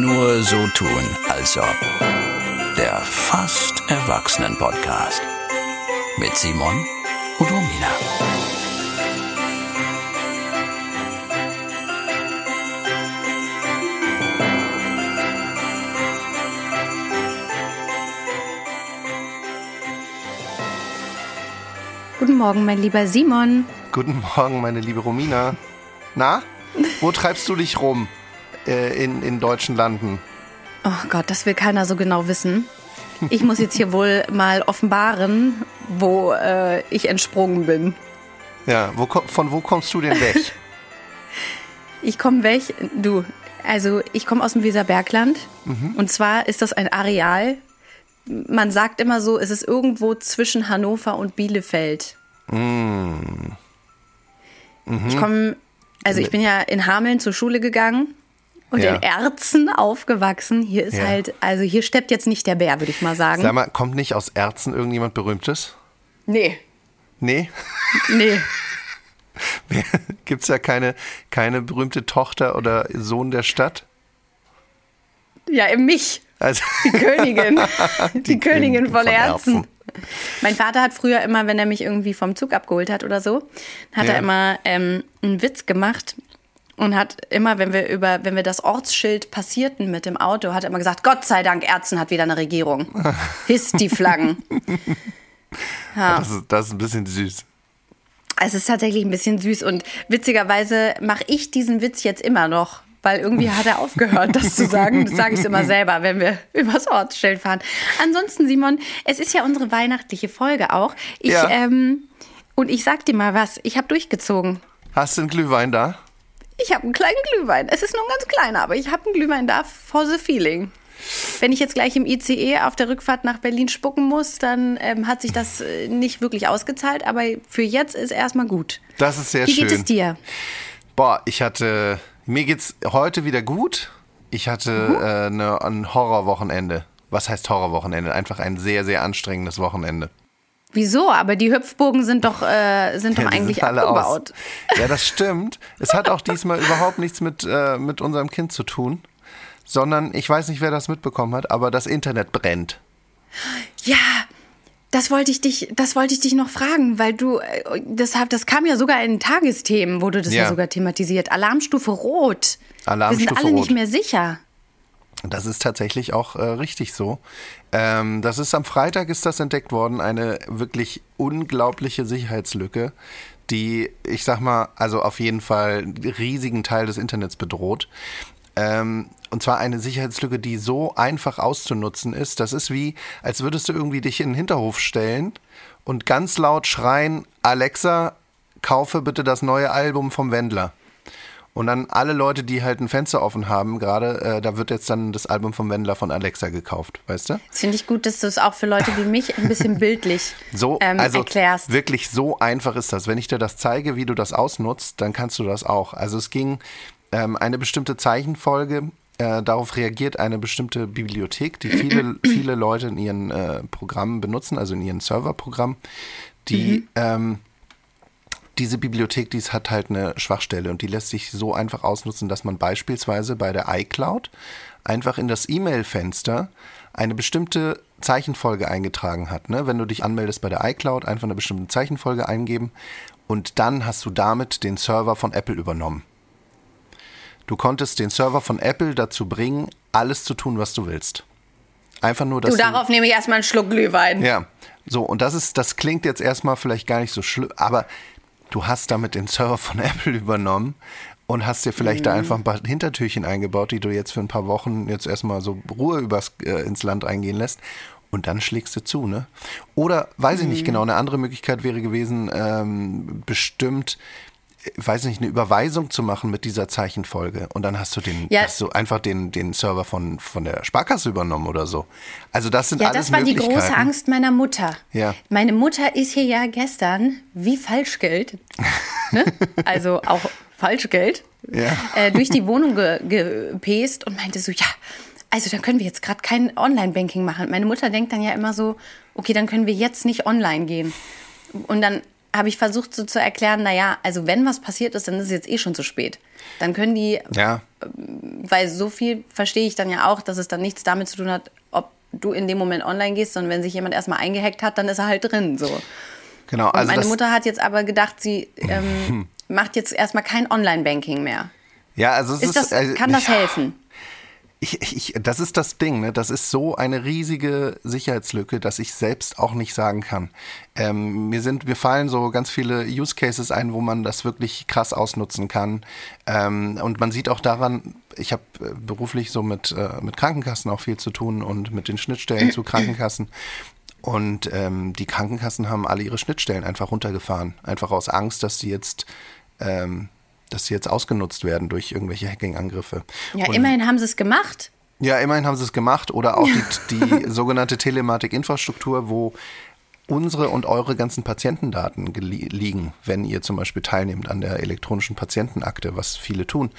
Nur so tun, als ob. Der fast Erwachsenen-Podcast. Mit Simon und Romina. Guten Morgen, mein lieber Simon. Guten Morgen, meine liebe Romina. Na, wo treibst du dich rum äh, in, in deutschen Landen? Oh Gott, das will keiner so genau wissen. Ich muss jetzt hier wohl mal offenbaren, wo äh, ich entsprungen bin. Ja, wo, von wo kommst du denn weg? Ich komme weg, du, also ich komme aus dem Weserbergland Mhm. und zwar ist das ein Areal, man sagt immer so, es ist irgendwo zwischen Hannover und Bielefeld. Mm. Ich komme, also ich bin ja in Hameln zur Schule gegangen und Ja. in Erzen aufgewachsen. Hier ist Ja. halt, also hier steppt jetzt nicht der Bär, würde ich mal sagen. Sag mal, kommt nicht aus Erzen irgendjemand Berühmtes? Nee, Nee? nee. Gibt es ja keine, keine berühmte Tochter oder Sohn der Stadt? Ja, in mich. Also, Die Königin. Die, Königin von, von Erzen. Erzen. Mein Vater hat früher immer, wenn er mich irgendwie vom Zug abgeholt hat oder so, hat Ja. er immer ähm, einen Witz gemacht und hat immer, wenn wir über, wenn wir das Ortsschild passierten mit dem Auto, hat er immer gesagt, Gott sei Dank, Erzen hat wieder eine Regierung. Hisst die Flaggen. das, ist, das ist ein bisschen süß. Es ist tatsächlich ein bisschen süß und witzigerweise mache ich diesen Witz jetzt immer noch, weil irgendwie hat er aufgehört, das zu sagen. Das sage ich immer selber, wenn wir übers Ortsschild fahren. Ansonsten, Simon, es ist ja unsere weihnachtliche Folge auch. Ich, Ja. ähm, und ich sag dir mal was, ich habe durchgezogen. Hast du einen Glühwein da? Ich habe einen kleinen Glühwein. Es ist nur ein ganz kleiner, aber ich habe einen Glühwein da for the feeling. Wenn ich jetzt gleich im ICE auf der Rückfahrt nach Berlin spucken muss, dann ähm, hat sich das äh, nicht wirklich ausgezahlt, aber für jetzt ist erstmal gut. Das ist sehr Wie schön. geht es dir? Boah, ich hatte, mir geht's heute wieder gut. Ich hatte Mhm. äh, ne, ein Horrorwochenende. Was heißt Horrorwochenende? Einfach ein sehr, sehr anstrengendes Wochenende. Wieso? Aber die Hüpfbogen sind doch, äh, sind doch Ja, die eigentlich sind alle abgebaut. Aus. Ja, das stimmt. Es hat auch diesmal überhaupt nichts mit, äh, mit unserem Kind zu tun, sondern ich weiß nicht, wer das mitbekommen hat, aber das Internet brennt. Ja, das wollte ich dich, das wollte ich dich noch fragen, weil du, äh, das, hab- das kam ja sogar in Tagesthemen, wurde das ja, Ja. sogar thematisiert. Alarmstufe Rot. Wir Alarmstufe sind alle nicht Rot. mehr sicher. Das ist tatsächlich auch äh, richtig so. Ähm, das ist am Freitag ist das entdeckt worden, eine wirklich unglaubliche Sicherheitslücke, die, ich sag mal, also auf jeden Fall einen riesigen Teil des Internets bedroht. Ähm, und zwar eine Sicherheitslücke, die so einfach auszunutzen ist. Das ist wie, als würdest du irgendwie dich in den Hinterhof stellen und ganz laut schreien, Alexa, kaufe bitte das neue Album vom Wendler. Und dann alle Leute, die halt ein Fenster offen haben, gerade, äh, da wird jetzt dann das Album vom Wendler von Alexa gekauft, weißt du? Das finde ich gut, dass du es auch für Leute wie mich ein bisschen bildlich So, ähm, also erklärst. wirklich so einfach ist das. Wenn ich dir das zeige, wie du das ausnutzt, dann kannst du das auch. Also es ging ähm, eine bestimmte Zeichenfolge, äh, darauf reagiert eine bestimmte Bibliothek, die viele, viele Leute in ihren äh, Programmen benutzen, also in ihren Serverprogrammen, die ähm, diese Bibliothek, die hat halt eine Schwachstelle und die lässt sich so einfach ausnutzen, dass man beispielsweise bei der iCloud einfach in das E-Mail-Fenster eine bestimmte Zeichenfolge eingetragen hat. Ne? Wenn du dich anmeldest bei der iCloud, einfach eine bestimmte Zeichenfolge eingeben und dann hast du damit den Server von Apple übernommen. Du konntest den Server von Apple dazu bringen, alles zu tun, was du willst. Einfach nur, dass Du, darauf nehme ich erstmal einen Schluck Glühwein. ja, so und das ist, das klingt jetzt erstmal vielleicht gar nicht so schlimm, aber du hast damit den Server von Apple übernommen und hast dir vielleicht da einfach ein paar Hintertürchen eingebaut, die du jetzt für ein paar Wochen jetzt erstmal so Ruhe übers, äh, ins Land eingehen lässt. Und dann schlägst du zu, ne? Oder weiß ich nicht genau, eine andere Möglichkeit wäre gewesen, ähm, bestimmt, weiß nicht, eine Überweisung zu machen mit dieser Zeichenfolge. Und dann hast du den, Ja. hast du einfach den, den Server von, von der Sparkasse übernommen oder so. Also das sind Ja, alles das war die große Möglichkeiten. Angst meiner Mutter. Ja. Meine Mutter ist hier ja gestern wie Falschgeld, ne? also auch Falschgeld, Ja. äh, durch die Wohnung ge gepest und meinte so, ja, also dann können wir jetzt gerade kein Online-Banking machen. Meine Mutter denkt dann ja immer so, okay, dann können wir jetzt nicht online gehen. Und dann habe ich versucht so zu erklären, naja, also wenn was passiert ist, dann ist es jetzt eh schon zu spät. Dann können die, Ja, weil so viel verstehe ich dann ja auch, dass es dann nichts damit zu tun hat, ob du in dem Moment online gehst, sondern wenn sich jemand erstmal eingehackt hat, dann ist er halt drin. So. genau. Und Also meine Mutter hat jetzt aber gedacht, sie ähm, macht jetzt erstmal kein Online-Banking mehr. ja, also es Ist das, also, kann das ja, helfen? Ich, ich, das ist das Ding, ne? das ist so eine riesige Sicherheitslücke, dass ich selbst auch nicht sagen kann. Ähm, mir, sind, mir fallen so ganz viele Use Cases ein, wo man das wirklich krass ausnutzen kann. Ähm, und man sieht auch daran, ich habe äh, beruflich so mit, äh, mit Krankenkassen auch viel zu tun und mit den Schnittstellen zu Krankenkassen. Und ähm, die Krankenkassen haben alle ihre Schnittstellen einfach runtergefahren. Einfach aus Angst, dass sie jetzt, ähm, dass sie jetzt ausgenutzt werden durch irgendwelche Hacking-Angriffe. Ja, Und- immerhin haben sie es gemacht. ja, immerhin haben sie es gemacht. Oder auch die, die sogenannte Telematik-Infrastruktur, wo unsere und eure ganzen Patientendaten liegen, wenn ihr zum Beispiel teilnehmt an der elektronischen Patientenakte, was viele tun,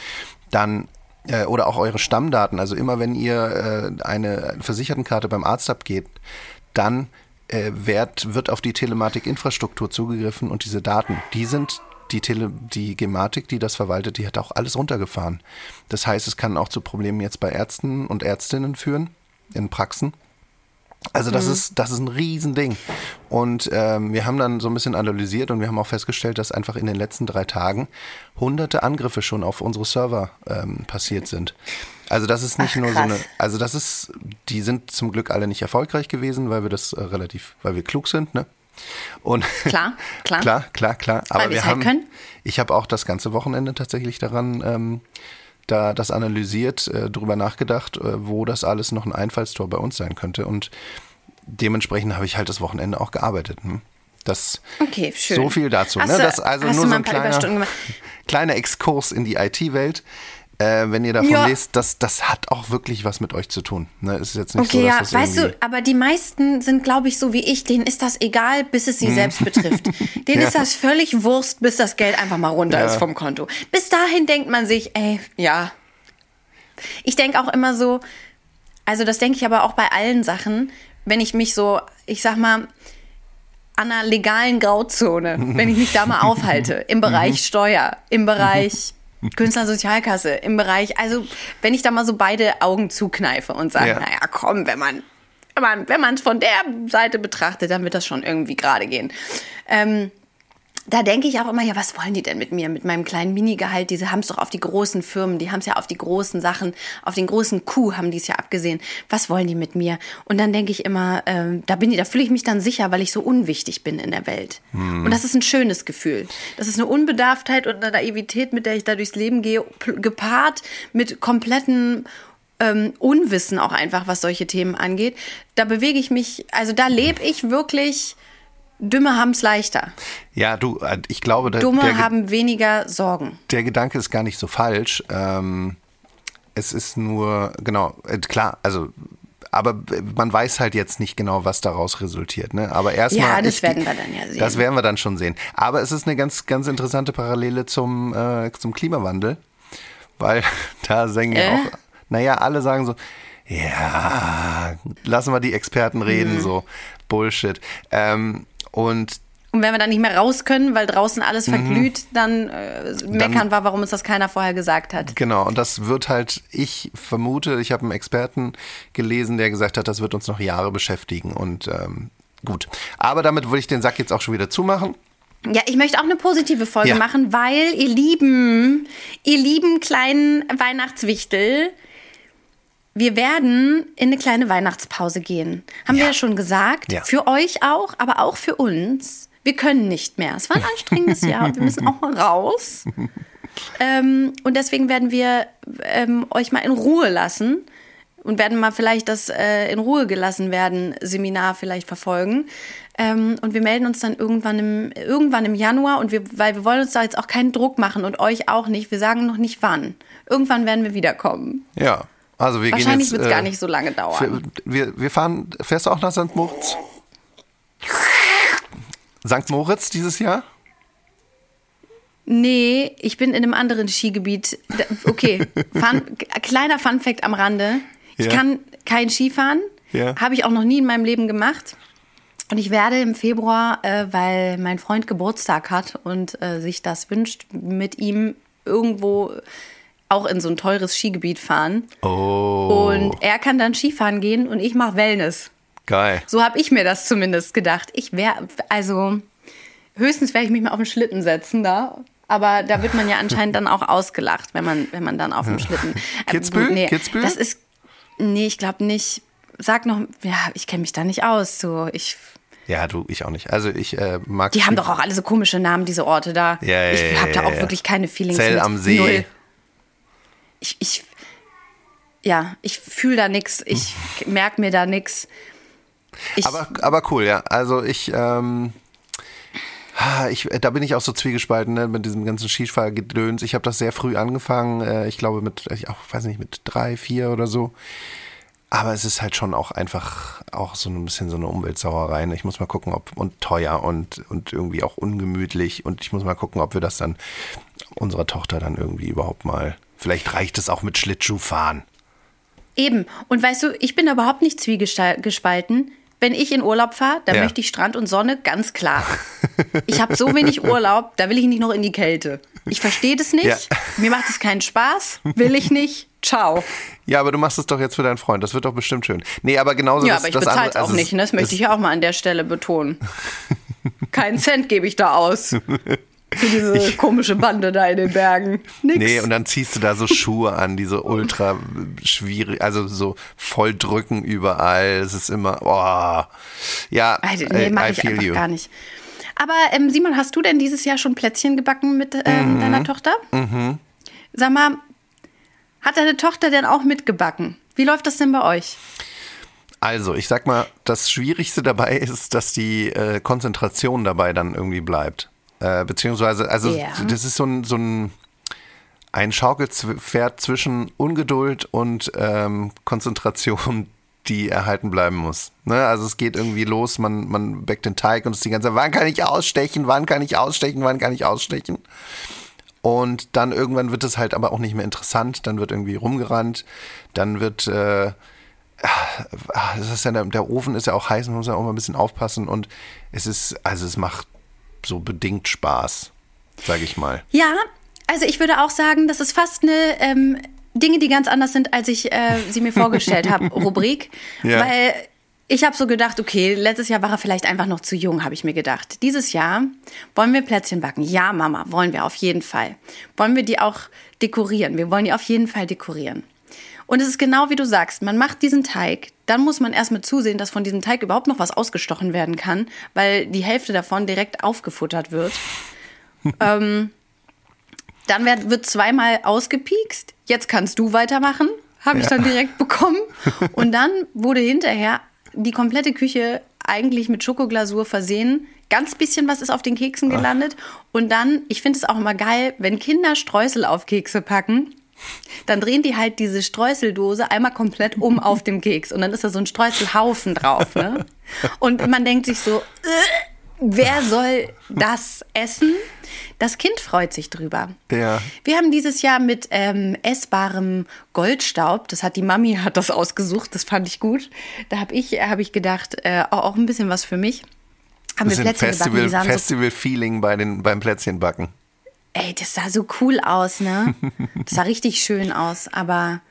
dann äh, oder auch eure Stammdaten, also immer wenn ihr äh, eine Versichertenkarte beim Arzt abgebt, dann äh, wird, wird auf die Telematik-Infrastruktur zugegriffen und diese Daten, die sind die, Tele, die Gematik, die das verwaltet, die hat auch alles runtergefahren. Das heißt, es kann auch zu Problemen jetzt bei Ärzten und Ärztinnen führen, in Praxen. Also das ist das ist ein Riesending. Und ähm, wir haben dann so ein bisschen analysiert und wir haben auch festgestellt, dass einfach in den letzten drei Tagen hunderte Angriffe schon auf unsere Server ähm, passiert sind. Also das ist nicht Ach, nur so krass. eine, also das ist, die sind zum Glück alle nicht erfolgreich gewesen, weil wir das äh, relativ, weil wir klug sind, ne? Und Klar, klar. klar, klar, klar. Aber Weil wir halt haben, können. ich habe auch das ganze Wochenende tatsächlich daran, ähm, da das analysiert, äh, drüber nachgedacht, äh, wo das alles noch ein Einfallstor bei uns sein könnte. Und dementsprechend habe ich halt das Wochenende auch gearbeitet. Hm? Das Okay, schön. so viel dazu. Hast Ne? Das also nur so ein ein kleiner, gemacht? kleiner Exkurs in die IT-Welt. Äh, wenn ihr davon Ja. lest, das, das hat auch wirklich was mit euch zu tun. Ne? Es ist jetzt nicht Okay, so, dass ja, das weißt du, aber die meisten sind, glaube ich, so wie ich, denen ist das egal, bis es sie selbst betrifft. Denen Mhm. Ja. ist das völlig Wurst, bis das Geld einfach mal runter Ja. ist vom Konto. Bis dahin denkt man sich, ey, ja. Ich denke auch immer so, also das denke ich aber auch bei allen Sachen, wenn ich mich so, ich sag mal, an einer legalen Grauzone, wenn ich mich da mal aufhalte, im Mhm. Bereich Steuer, im Bereich Künstlersozialkasse, im Bereich, also wenn ich da mal so beide Augen zukneife und sage, Ja. naja, komm, wenn man wenn man wenn man es von der Seite betrachtet, dann wird das schon irgendwie gerade gehen. Ähm, da denke ich auch immer, ja, was wollen die denn mit mir, mit meinem kleinen Minigehalt? Diese haben es doch auf die großen Firmen, die haben es ja auf die großen Sachen, auf den großen Kuh haben die es ja abgesehen. Was wollen die mit mir? Und dann denke ich immer, ähm, da bin ich, da fühle ich mich dann sicher, weil ich so unwichtig bin in der Welt. Und das ist ein schönes Gefühl. Das ist eine Unbedarftheit und eine Naivität, mit der ich da durchs Leben gehe, gepaart mit kompletten ähm, Unwissen auch einfach, was solche Themen angeht. Da bewege ich mich, also da lebe ich wirklich. Dümme haben es leichter. Ja, du, äh, ich glaube, der, Dumme der, haben weniger Sorgen. der Gedanke ist gar nicht so falsch. Ähm, es ist nur, genau, äh, klar, also, aber äh, man weiß halt jetzt nicht genau, was daraus resultiert. Ne? Aber erstmal. Ja, das ich- werden wir dann ja sehen. Das werden wir dann schon sehen. Aber es ist eine ganz, ganz interessante Parallele zum, äh, zum Klimawandel, weil da sagen ja Äh? auch, naja, alle sagen so, ja, lassen wir die Experten reden, Mhm. so Bullshit. Ähm, und Und wenn wir dann nicht mehr raus können, weil draußen alles verglüht, dann, äh, meckern wir, warum uns das keiner vorher gesagt hat. Genau, und das wird halt, ich vermute, ich habe einen Experten gelesen, der gesagt hat, das wird uns noch Jahre beschäftigen. Und ähm, gut. Aber damit würde ich den Sack jetzt auch schon wieder zumachen. Ja, ich möchte auch eine positive Folge Ja. machen, weil ihr lieben, ihr lieben kleinen Weihnachtswichtel, wir werden in eine kleine Weihnachtspause gehen. Haben wir ja schon gesagt. Ja. Für euch auch, aber auch für uns. Wir können nicht mehr. Es war ein anstrengendes Jahr und wir müssen auch mal raus. Ähm, und deswegen werden wir ähm, euch mal in Ruhe lassen und werden mal vielleicht das äh, in Ruhe gelassen werden Seminar vielleicht verfolgen. Ähm, und wir melden uns dann irgendwann im, irgendwann im Januar und wir, weil wir wollen uns da jetzt auch keinen Druck machen und euch auch nicht. Wir sagen noch nicht wann. Irgendwann werden wir wiederkommen. Ja. Also wir Wahrscheinlich wird es äh, gar nicht so lange dauern. Wir, wir fahren, fährst du auch nach St. Moritz? St. Moritz dieses Jahr? Nee, ich bin in einem anderen Skigebiet. Okay, Fun, kleiner Funfact am Rande. Ich Ja. kann kein Skifahren. Ja. Habe ich auch noch nie in meinem Leben gemacht. Und ich werde im Februar, äh, weil mein Freund Geburtstag hat und äh, sich das wünscht, mit ihm irgendwo auch in so ein teures Skigebiet fahren. Oh. Und er kann dann Skifahren gehen und ich mache Wellness. Geil. So habe ich mir das zumindest gedacht. Ich wäre, also höchstens werde ich mich mal auf den Schlitten setzen da. Aber da wird man ja anscheinend dann auch ausgelacht, wenn man, wenn man dann auf dem Schlitten. Äh, Kitzbühel? Nee, Kitzbühel? Das ist, nee, ich glaube nicht. Sag noch, ja, ich kenne mich da nicht aus. So, ich, Ja, du, ich auch nicht. Also ich äh, mag. die haben doch auch alle so komische Namen, diese Orte da. Ja, ja, ich ja, habe da ja, auch ja. wirklich keine Feelings Zell mit. am See. Null. Ich, ich, ja, ich fühle da nichts. Ich merke mir da nichts. Ich, Aber, aber cool, ja. Also ich, ähm, ich, da bin ich auch so zwiegespalten ne, mit diesem ganzen Skifahrgedöns. Ich habe das sehr früh angefangen. Äh, ich glaube mit, ich auch weiß nicht, mit drei, vier oder so. Aber es ist halt schon auch einfach auch so ein bisschen so eine Umweltsauerei. ne? Ich muss mal gucken, ob und teuer und, und irgendwie auch ungemütlich. Und ich muss mal gucken, ob wir das dann unserer Tochter dann irgendwie überhaupt mal. Vielleicht reicht es auch mit Schlittschuhfahren. Eben. Und weißt du, ich bin da überhaupt nicht zwiegespalten. Wenn ich in Urlaub fahre, dann Ja. möchte ich Strand und Sonne, ganz klar. Ich habe so wenig Urlaub, da will ich nicht noch in die Kälte. Ich verstehe das nicht. Ja. Mir macht es keinen Spaß. Will ich nicht. Ciao. Ja, aber du machst es doch jetzt für deinen Freund. Das wird doch bestimmt schön. Nee, aber genauso Ja, das, aber ich bezahle es andere- auch also nicht. Ne? Das möchte es- ich ja auch mal an der Stelle betonen. Keinen Cent gebe ich da aus. Für diese komische Bande da in den Bergen. Nix. Nee, und dann ziehst du da so Schuhe an, die so ultra schwierig, also so voll drücken überall. Es ist immer, boah. Ja, Also, nee, I ich feel einfach you. gar nicht. Aber ähm, Simon, hast du denn dieses Jahr schon Plätzchen gebacken mit ähm, Mhm. deiner Tochter? Sag mal, hat deine Tochter denn auch mitgebacken? Wie läuft das denn bei euch? Also, ich sag mal, das Schwierigste dabei ist, dass die äh, Konzentration dabei dann irgendwie bleibt. Äh, beziehungsweise, also Ja. das ist so ein, so ein, ein Schaukelpferd zwischen Ungeduld und ähm, Konzentration, die erhalten bleiben muss. Ne? Also es geht irgendwie los, man, man backt den Teig und es ist die ganze Zeit, wann kann ich ausstechen, wann kann ich ausstechen, wann kann ich ausstechen. Und dann irgendwann wird es halt aber auch nicht mehr interessant, dann wird irgendwie rumgerannt, dann wird äh, ah, das ist ja der, der Ofen ist ja auch heiß, man muss ja auch mal ein bisschen aufpassen und es ist, also es macht so bedingt Spaß, sage ich mal. Ja, also ich würde auch sagen, das ist fast eine ähm, Dinge, die ganz anders sind, als ich äh, sie mir vorgestellt habe, Rubrik. Ja. Weil ich habe so gedacht, okay, letztes Jahr war er vielleicht einfach noch zu jung, habe ich mir gedacht. Dieses Jahr wollen wir Plätzchen backen. Ja, Mama, wollen wir auf jeden Fall. Wollen wir die auch dekorieren? Wir wollen die auf jeden Fall dekorieren. Und es ist genau wie du sagst, man macht diesen Teig, dann muss man erstmal zusehen, dass von diesem Teig überhaupt noch was ausgestochen werden kann, weil die Hälfte davon direkt aufgefuttert wird. ähm, dann wird, wird zweimal ausgepiekst. Jetzt kannst du weitermachen. Habe ich dann direkt bekommen. Und dann wurde hinterher die komplette Küche eigentlich mit Schokoglasur versehen. Ganz bisschen was ist auf den Keksen gelandet. Und dann, ich finde es auch immer geil, wenn Kinder Streusel auf Kekse packen, dann drehen die halt diese Streuseldose einmal komplett um auf dem Keks. Und dann ist da so ein Streuselhaufen drauf. Ne? Und man denkt sich so, äh, wer soll das essen? Das Kind freut sich drüber. Ja. Wir haben dieses Jahr mit ähm, essbarem Goldstaub, das hat die Mami hat das ausgesucht, das fand ich gut. Da habe ich, hab ich gedacht, äh, auch, auch ein bisschen was für mich. Haben wir Plätzchen gebacken, Festival, die sahen so Festival-Feeling bei den, beim Plätzchenbacken. Ey, das sah so cool aus, ne? Das sah richtig schön aus, aber.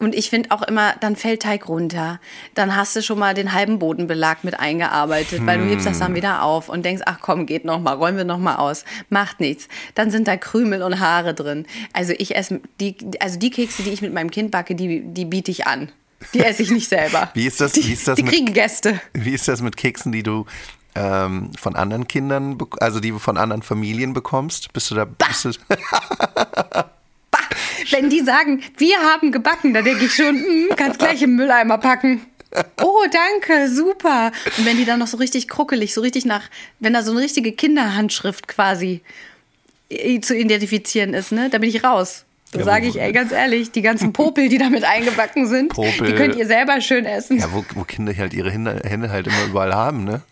Und ich finde auch immer, dann fällt Teig runter. Dann hast du schon mal den halben Bodenbelag mit eingearbeitet, weil du hebst das dann wieder auf und denkst, ach komm, geht noch mal, räumen wir noch mal aus. Macht nichts. Dann sind da Krümel und Haare drin. Also ich esse die, also die Kekse, die ich mit meinem Kind backe, die, die biete ich an. Die esse ich nicht selber. Wie ist das- Die, wie ist das die mit- kriegen Gäste. Wie ist das mit Keksen, die du ähm, von anderen Kindern, also die du von anderen Familien bekommst? Bist du da? Bist du, wenn die sagen, wir haben gebacken, da denke ich schon, mm, kannst gleich im Mülleimer packen. Oh, danke, super. Und wenn die dann noch so richtig kruckelig, so richtig nach, wenn da so eine richtige Kinderhandschrift quasi äh, zu identifizieren ist, ne, da bin ich raus. Da Ja, sage ich, ey, ganz ehrlich, die ganzen Popel, die damit eingebacken sind, Popel. die könnt ihr selber schön essen. ja, wo, wo Kinder halt ihre Hände, Hände halt immer überall haben, ne?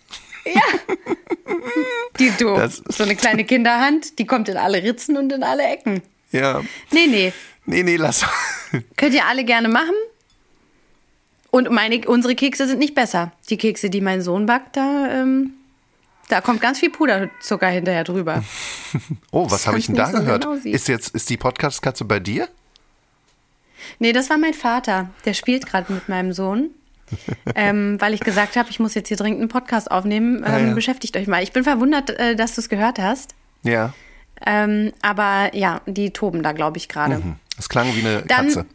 Die, du, Das- so eine kleine Kinderhand, die kommt in alle Ritzen und in alle Ecken. Ja. Nee, nee, Nee, nee, lass. Könnt ihr alle gerne machen. Und meine, unsere Kekse sind nicht besser. Die Kekse, die mein Sohn backt, da, ähm, da kommt ganz viel Puderzucker hinterher drüber. Oh, was habe ich denn da so gehört? genau ist jetzt ist die Podcast-Katze bei dir? Nee, das war mein Vater. Der spielt gerade mit meinem Sohn. Ähm, weil ich gesagt habe, ich muss jetzt hier dringend einen Podcast aufnehmen. Ähm, Ah, ja. Beschäftigt euch mal. Ich bin verwundert, äh, dass du es gehört hast. Ja. Ähm, aber ja, die toben da, glaube ich, gerade. Hm. Das klang wie eine Dann- Katze.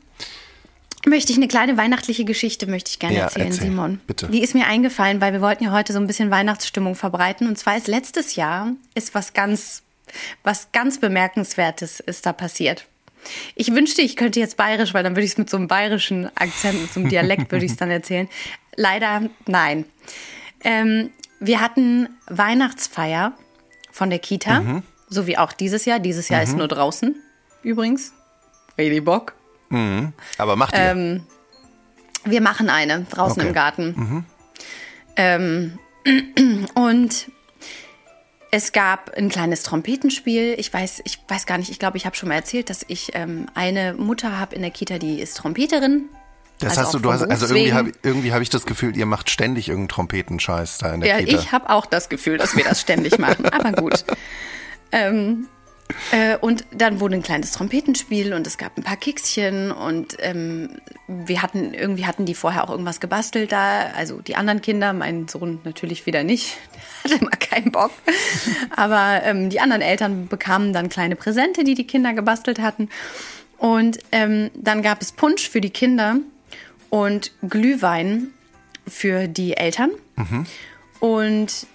Möchte ich eine kleine weihnachtliche Geschichte möchte ich gerne Ja, erzählen, erzähl, Simon. bitte. Die ist mir eingefallen, weil wir wollten ja heute so ein bisschen Weihnachtsstimmung verbreiten. Und zwar ist letztes Jahr ist was ganz, was ganz bemerkenswertes ist da passiert. Ich wünschte, ich könnte jetzt bayerisch, weil dann würde ich es mit so einem bayerischen Akzent, mit so einem Dialekt würde ich es dann erzählen. Leider nein. Ähm, wir hatten Weihnachtsfeier von der Kita, Mhm. so wie auch dieses Jahr. Dieses Jahr ist nur draußen übrigens. Richtig Bock. Aber macht ihr. Ähm, wir machen eine draußen Okay. im Garten. Ähm, und es gab ein kleines Trompetenspiel. Ich weiß, ich weiß gar nicht, ich glaube, ich habe schon mal erzählt, dass ich ähm, eine Mutter habe in der Kita, die ist Trompeterin. das also hast du, du hast, also irgendwie habe irgendwie hab ich das Gefühl, ihr macht ständig irgendeinen Trompetenscheiß da in der Ja, Kita. ich habe auch das Gefühl, dass wir das ständig machen. Aber gut. Ähm, äh, und dann wurde ein kleines Trompetenspiel und es gab ein paar Kekschen und ähm, wir hatten irgendwie hatten die vorher auch irgendwas gebastelt da. Also die anderen Kinder, mein Sohn natürlich wieder nicht. Der hatte immer keinen Bock. Aber ähm, die anderen Eltern bekamen dann kleine Präsente, die die Kinder gebastelt hatten. Und ähm, dann gab es Punsch für die Kinder und Glühwein für die Eltern. Und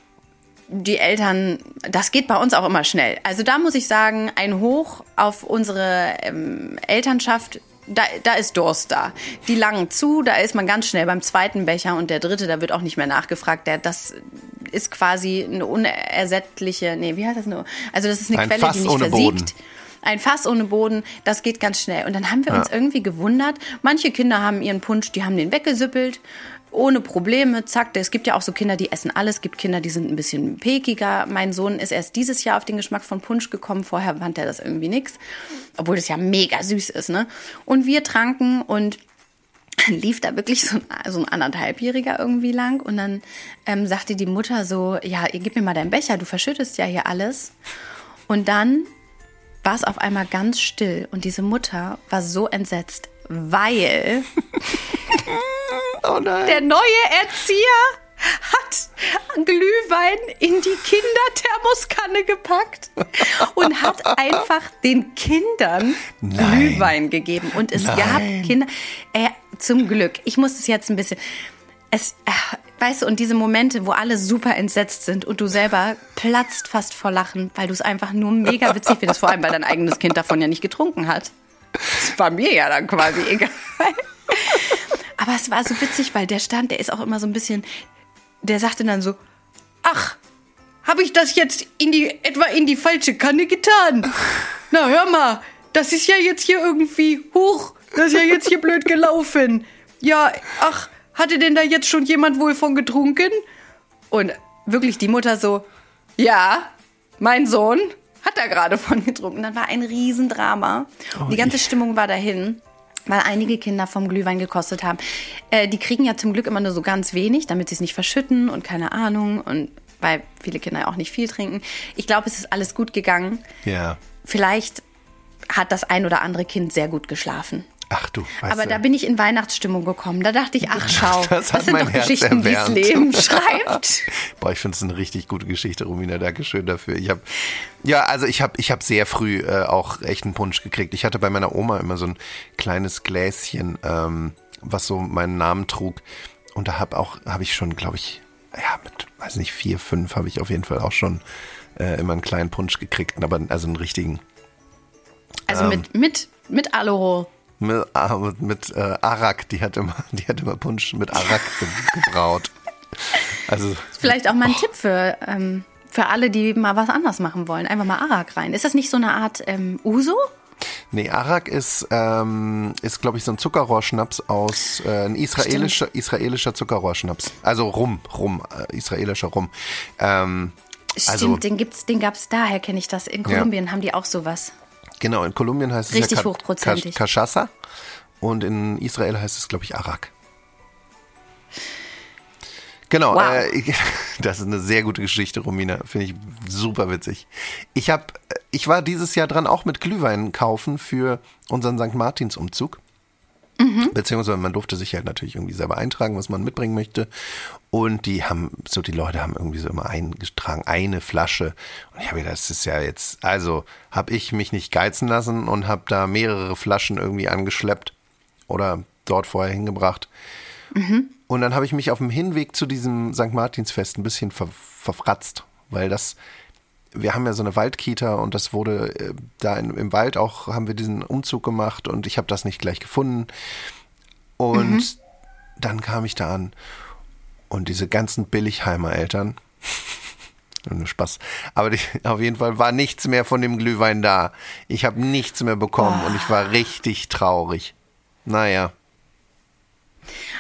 die Eltern, das geht bei uns auch immer schnell. Also da muss ich sagen, ein Hoch auf unsere ähm, Elternschaft. Da, da ist Durst da. Die langen zu, da ist man ganz schnell beim zweiten Becher und der dritte, da wird auch nicht mehr nachgefragt. Der, das ist quasi eine unersättliche, nee, wie heißt das? Eine, also das ist eine Ein Quelle, Fass die nicht ohne versiegt. Boden. Ein Fass ohne Boden, das geht ganz schnell. Und dann haben wir uns irgendwie gewundert, manche Kinder haben ihren Punsch, die haben den weggesüppelt, ohne Probleme, zack. Es gibt ja auch so Kinder, die essen alles. Es gibt Kinder, die sind ein bisschen pekiger. Mein Sohn ist erst dieses Jahr auf den Geschmack von Punsch gekommen. Vorher fand er das irgendwie nix. Obwohl das ja mega süß ist, ne? Und wir tranken und dann lief da wirklich so ein, so ein anderthalbjähriger irgendwie lang und dann ähm, sagte die Mutter so, ja, gib mir mal deinen Becher, du verschüttest ja hier alles. Und dann war es auf einmal ganz still und diese Mutter war so entsetzt, weil oh nein. der neue Erzieher hat Glühwein in die Kinderthermoskanne gepackt und hat einfach den Kindern Nein. Glühwein gegeben. Und es Nein. gab Kinder, äh, zum Glück, ich muss es jetzt ein bisschen, es, äh, weißt du, und diese Momente, wo alle super entsetzt sind und du selber platzt fast vor Lachen, weil du es einfach nur mega witzig findest, vor allem, weil dein eigenes Kind davon ja nicht getrunken hat. Das war mir ja dann quasi egal. Aber es war so witzig, weil der stand, der ist auch immer so ein bisschen, der sagte dann so, ach, habe ich das jetzt in die, etwa in die falsche Kanne getan? Na, hör mal, das ist ja jetzt hier irgendwie, huch, das ist ja jetzt hier blöd gelaufen. Ja, ach, hatte denn da jetzt schon jemand wohl von getrunken? Und wirklich die Mutter so, ja, mein Sohn hat da gerade von getrunken. Dann war ein Riesendrama. Und die ganze Stimmung war dahin weil einige Kinder vom Glühwein gekostet haben. Äh, die kriegen ja zum Glück immer nur so ganz wenig, damit sie es nicht verschütten und keine Ahnung und weil viele Kinder ja auch nicht viel trinken. Ich glaube, es ist alles gut gegangen. Ja. Vielleicht hat das ein oder andere Kind sehr gut geschlafen. Ach du, weißt Aber du. da bin ich in Weihnachtsstimmung gekommen. Da dachte ich, ach schau, Das hat sind doch Herz Geschichten, die das. Leben schreibt. Boah, ich finde es eine richtig gute Geschichte, Romina. Dankeschön dafür. Ich hab, ja, also ich habe ich hab sehr früh äh, auch echten Punsch gekriegt. Ich hatte bei meiner Oma immer so ein kleines Gläschen, ähm, was so meinen Namen trug. Und da habe auch, habe ich schon, glaube ich, ja, mit, weiß nicht, vier, fünf habe ich auf jeden Fall auch schon äh, immer einen kleinen Punsch gekriegt. Aber also einen richtigen. Also Ähm. mit, mit, mit Alohol. Mit, ah, mit, mit äh, Arak, die hat immer, die hat immer Punsch mit Arak ge gebraut. Also Vielleicht auch mal ein Tipp für, ähm, für alle, die mal was anders machen wollen. Einfach mal Arak rein. Ist das nicht so eine Art ähm, Uso? Nee, Arak ist, ähm, ist glaube ich, so ein Zuckerrohrschnaps aus, äh, ein israelischer, israelischer Zuckerrohrschnaps. Also Rum, Rum, äh, israelischer Rum. Ähm, Stimmt, also, den, gibt's, den gab es daher, kenne ich das. In Kolumbien haben die auch sowas. Genau, in Kolumbien heißt es Richtig ja hochprozentig. Cachaça und in Israel heißt es, glaube ich, Arak. Genau, wow. äh, das ist eine sehr gute Geschichte, Romina. Finde ich super witzig. Ich, hab, äh, ich war dieses Jahr dran auch mit Glühwein kaufen für unseren St. Martins-Umzug. Umzug. Beziehungsweise man durfte sich halt natürlich irgendwie selber eintragen, was man mitbringen möchte. Und die haben, so die Leute haben irgendwie so immer eingetragen, eine Flasche. Und ich habe gedacht, das ist ja jetzt, also habe ich mich nicht geizen lassen und habe da mehrere Flaschen irgendwie angeschleppt oder dort vorher hingebracht. Und dann habe ich mich auf dem Hinweg zu diesem St. Martinsfest ein bisschen ver verfratzt, weil das, wir haben ja so eine Waldkita und das wurde äh, da in, im Wald auch, haben wir diesen Umzug gemacht und ich habe das nicht gleich gefunden. Und dann kam ich da an und diese ganzen Billigheimer Eltern, nur Spaß, aber die, auf jeden Fall war nichts mehr von dem Glühwein da. Ich habe nichts mehr bekommen und ich war richtig traurig. Naja.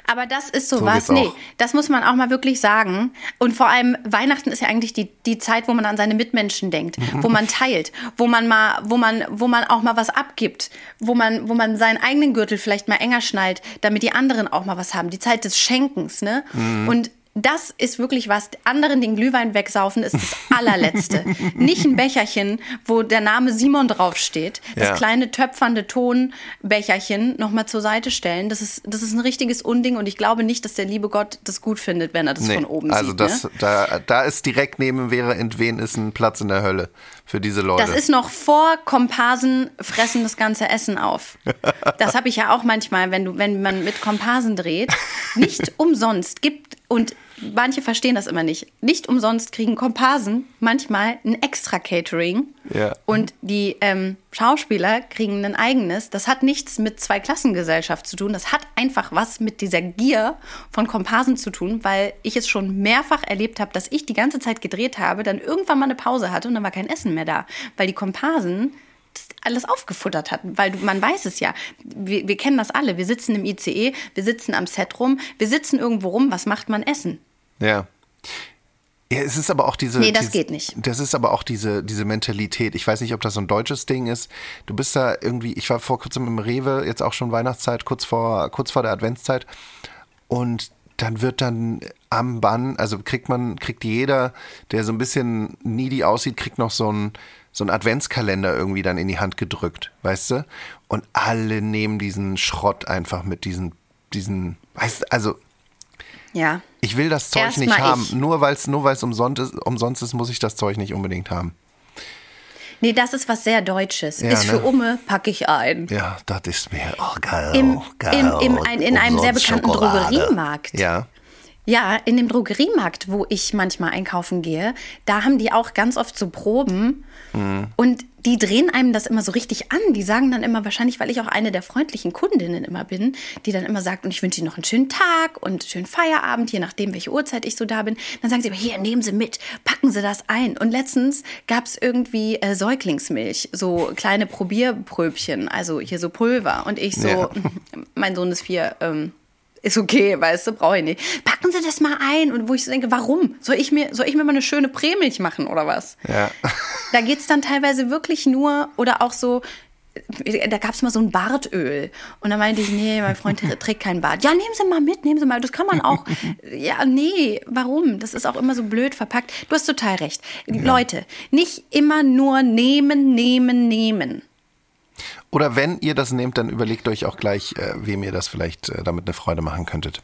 Aber das ist So sowas, geht's nee, das muss man auch mal wirklich sagen. Und vor allem Weihnachten ist ja eigentlich die, die Zeit, wo man an seine Mitmenschen denkt, wo man teilt, wo man mal, wo man, wo man auch mal was abgibt, wo man, wo man seinen eigenen Gürtel vielleicht mal enger schnallt, damit die anderen auch mal was haben. Die Zeit des Schenkens, ne? Mhm. Und das ist wirklich was. Anderen den Glühwein wegsaufen ist das allerletzte. Nicht ein Becherchen, wo der Name Simon draufsteht. Das Ja. kleine töpfernde Tonbecherchen nochmal zur Seite stellen. Das ist, das ist ein richtiges Unding und ich glaube nicht, dass der liebe Gott das gut findet, wenn er das Nee, von oben also sieht. das, ne? da, da ist direkt neben wäre entwen ist ein Platz in der Hölle für diese Leute. Das ist noch vor Komparsen fressen das ganze Essen auf. Das habe ich ja auch manchmal, wenn du, wenn man mit Komparsen dreht. Nicht umsonst gibt und manche verstehen das immer nicht. Nicht umsonst kriegen Komparsen manchmal ein extra Catering Ja. und die ähm, Schauspieler kriegen ein eigenes. Das hat nichts mit Zweiklassengesellschaft zu tun. Das hat einfach was mit dieser Gier von Komparsen zu tun, weil ich es schon mehrfach erlebt habe, dass ich die ganze Zeit gedreht habe, dann irgendwann mal eine Pause hatte und dann war kein Essen mehr da, weil die Komparsen alles aufgefuttert hatten, weil man weiß es ja. Wir, wir kennen das alle. Wir sitzen im ICE, wir sitzen am Set rum, wir sitzen irgendwo rum. Was macht man? Essen. Ja. Ja, es ist aber auch diese. Nee, das diese, geht nicht. Das ist aber auch diese, diese Mentalität. Ich weiß nicht, ob das so ein deutsches Ding ist. Du bist da irgendwie, ich war vor kurzem im Rewe, jetzt auch schon Weihnachtszeit, kurz vor, kurz vor der Adventszeit. Und dann wird dann am Bann, also kriegt man, kriegt jeder, der so ein bisschen needy aussieht, kriegt noch so ein, so ein Adventskalender irgendwie dann in die Hand gedrückt, weißt du? Und alle nehmen diesen Schrott einfach mit diesen, diesen, weißt du, also Ja. ich will das Zeug Erst nicht haben. ich. Nur weil es nur weil's umsonst, ist, umsonst ist, muss ich das Zeug nicht unbedingt haben. Nee, das ist was sehr Deutsches. Ja, ist für ne? Umme, packe ich ein. Ja, das ist mir oh, geil. Im, geil. im, im, ein, in einem sehr bekannten Schokolade. Drogeriemarkt. Ja. Ja, in dem Drogeriemarkt, wo ich manchmal einkaufen gehe, da haben die auch ganz oft so Proben Mhm. und die drehen einem das immer so richtig an. Die sagen dann immer, wahrscheinlich, weil ich auch eine der freundlichen Kundinnen immer bin, die dann immer sagt, und ich wünsche Ihnen noch einen schönen Tag und einen schönen Feierabend, je nachdem, welche Uhrzeit ich so da bin. Dann sagen sie immer, hier, nehmen Sie mit, packen Sie das ein. Und letztens gab es irgendwie äh, Säuglingsmilch, so kleine Probierpröbchen, also hier so Pulver. Und ich so, Ja. mein Sohn ist vier, ähm, ist okay, weißt du, brauche ich nicht. Packen Sie das mal ein. Und wo ich so denke, warum? Soll ich mir, soll ich mir mal eine schöne Prämilch machen oder was? Ja. Da geht es dann teilweise wirklich nur, oder auch so, da gab es mal so ein Bartöl. Und dann meinte ich, nee, mein Freund trägt keinen Bart. Ja, nehmen Sie mal mit, nehmen Sie mal. Das kann man auch. Ja, nee, warum? Das ist auch immer so blöd verpackt. Du hast total recht. Leute, nicht immer nur nehmen, nehmen, nehmen. Oder wenn ihr das nehmt, dann überlegt euch auch gleich, äh, wem ihr das vielleicht äh, damit eine Freude machen könntet.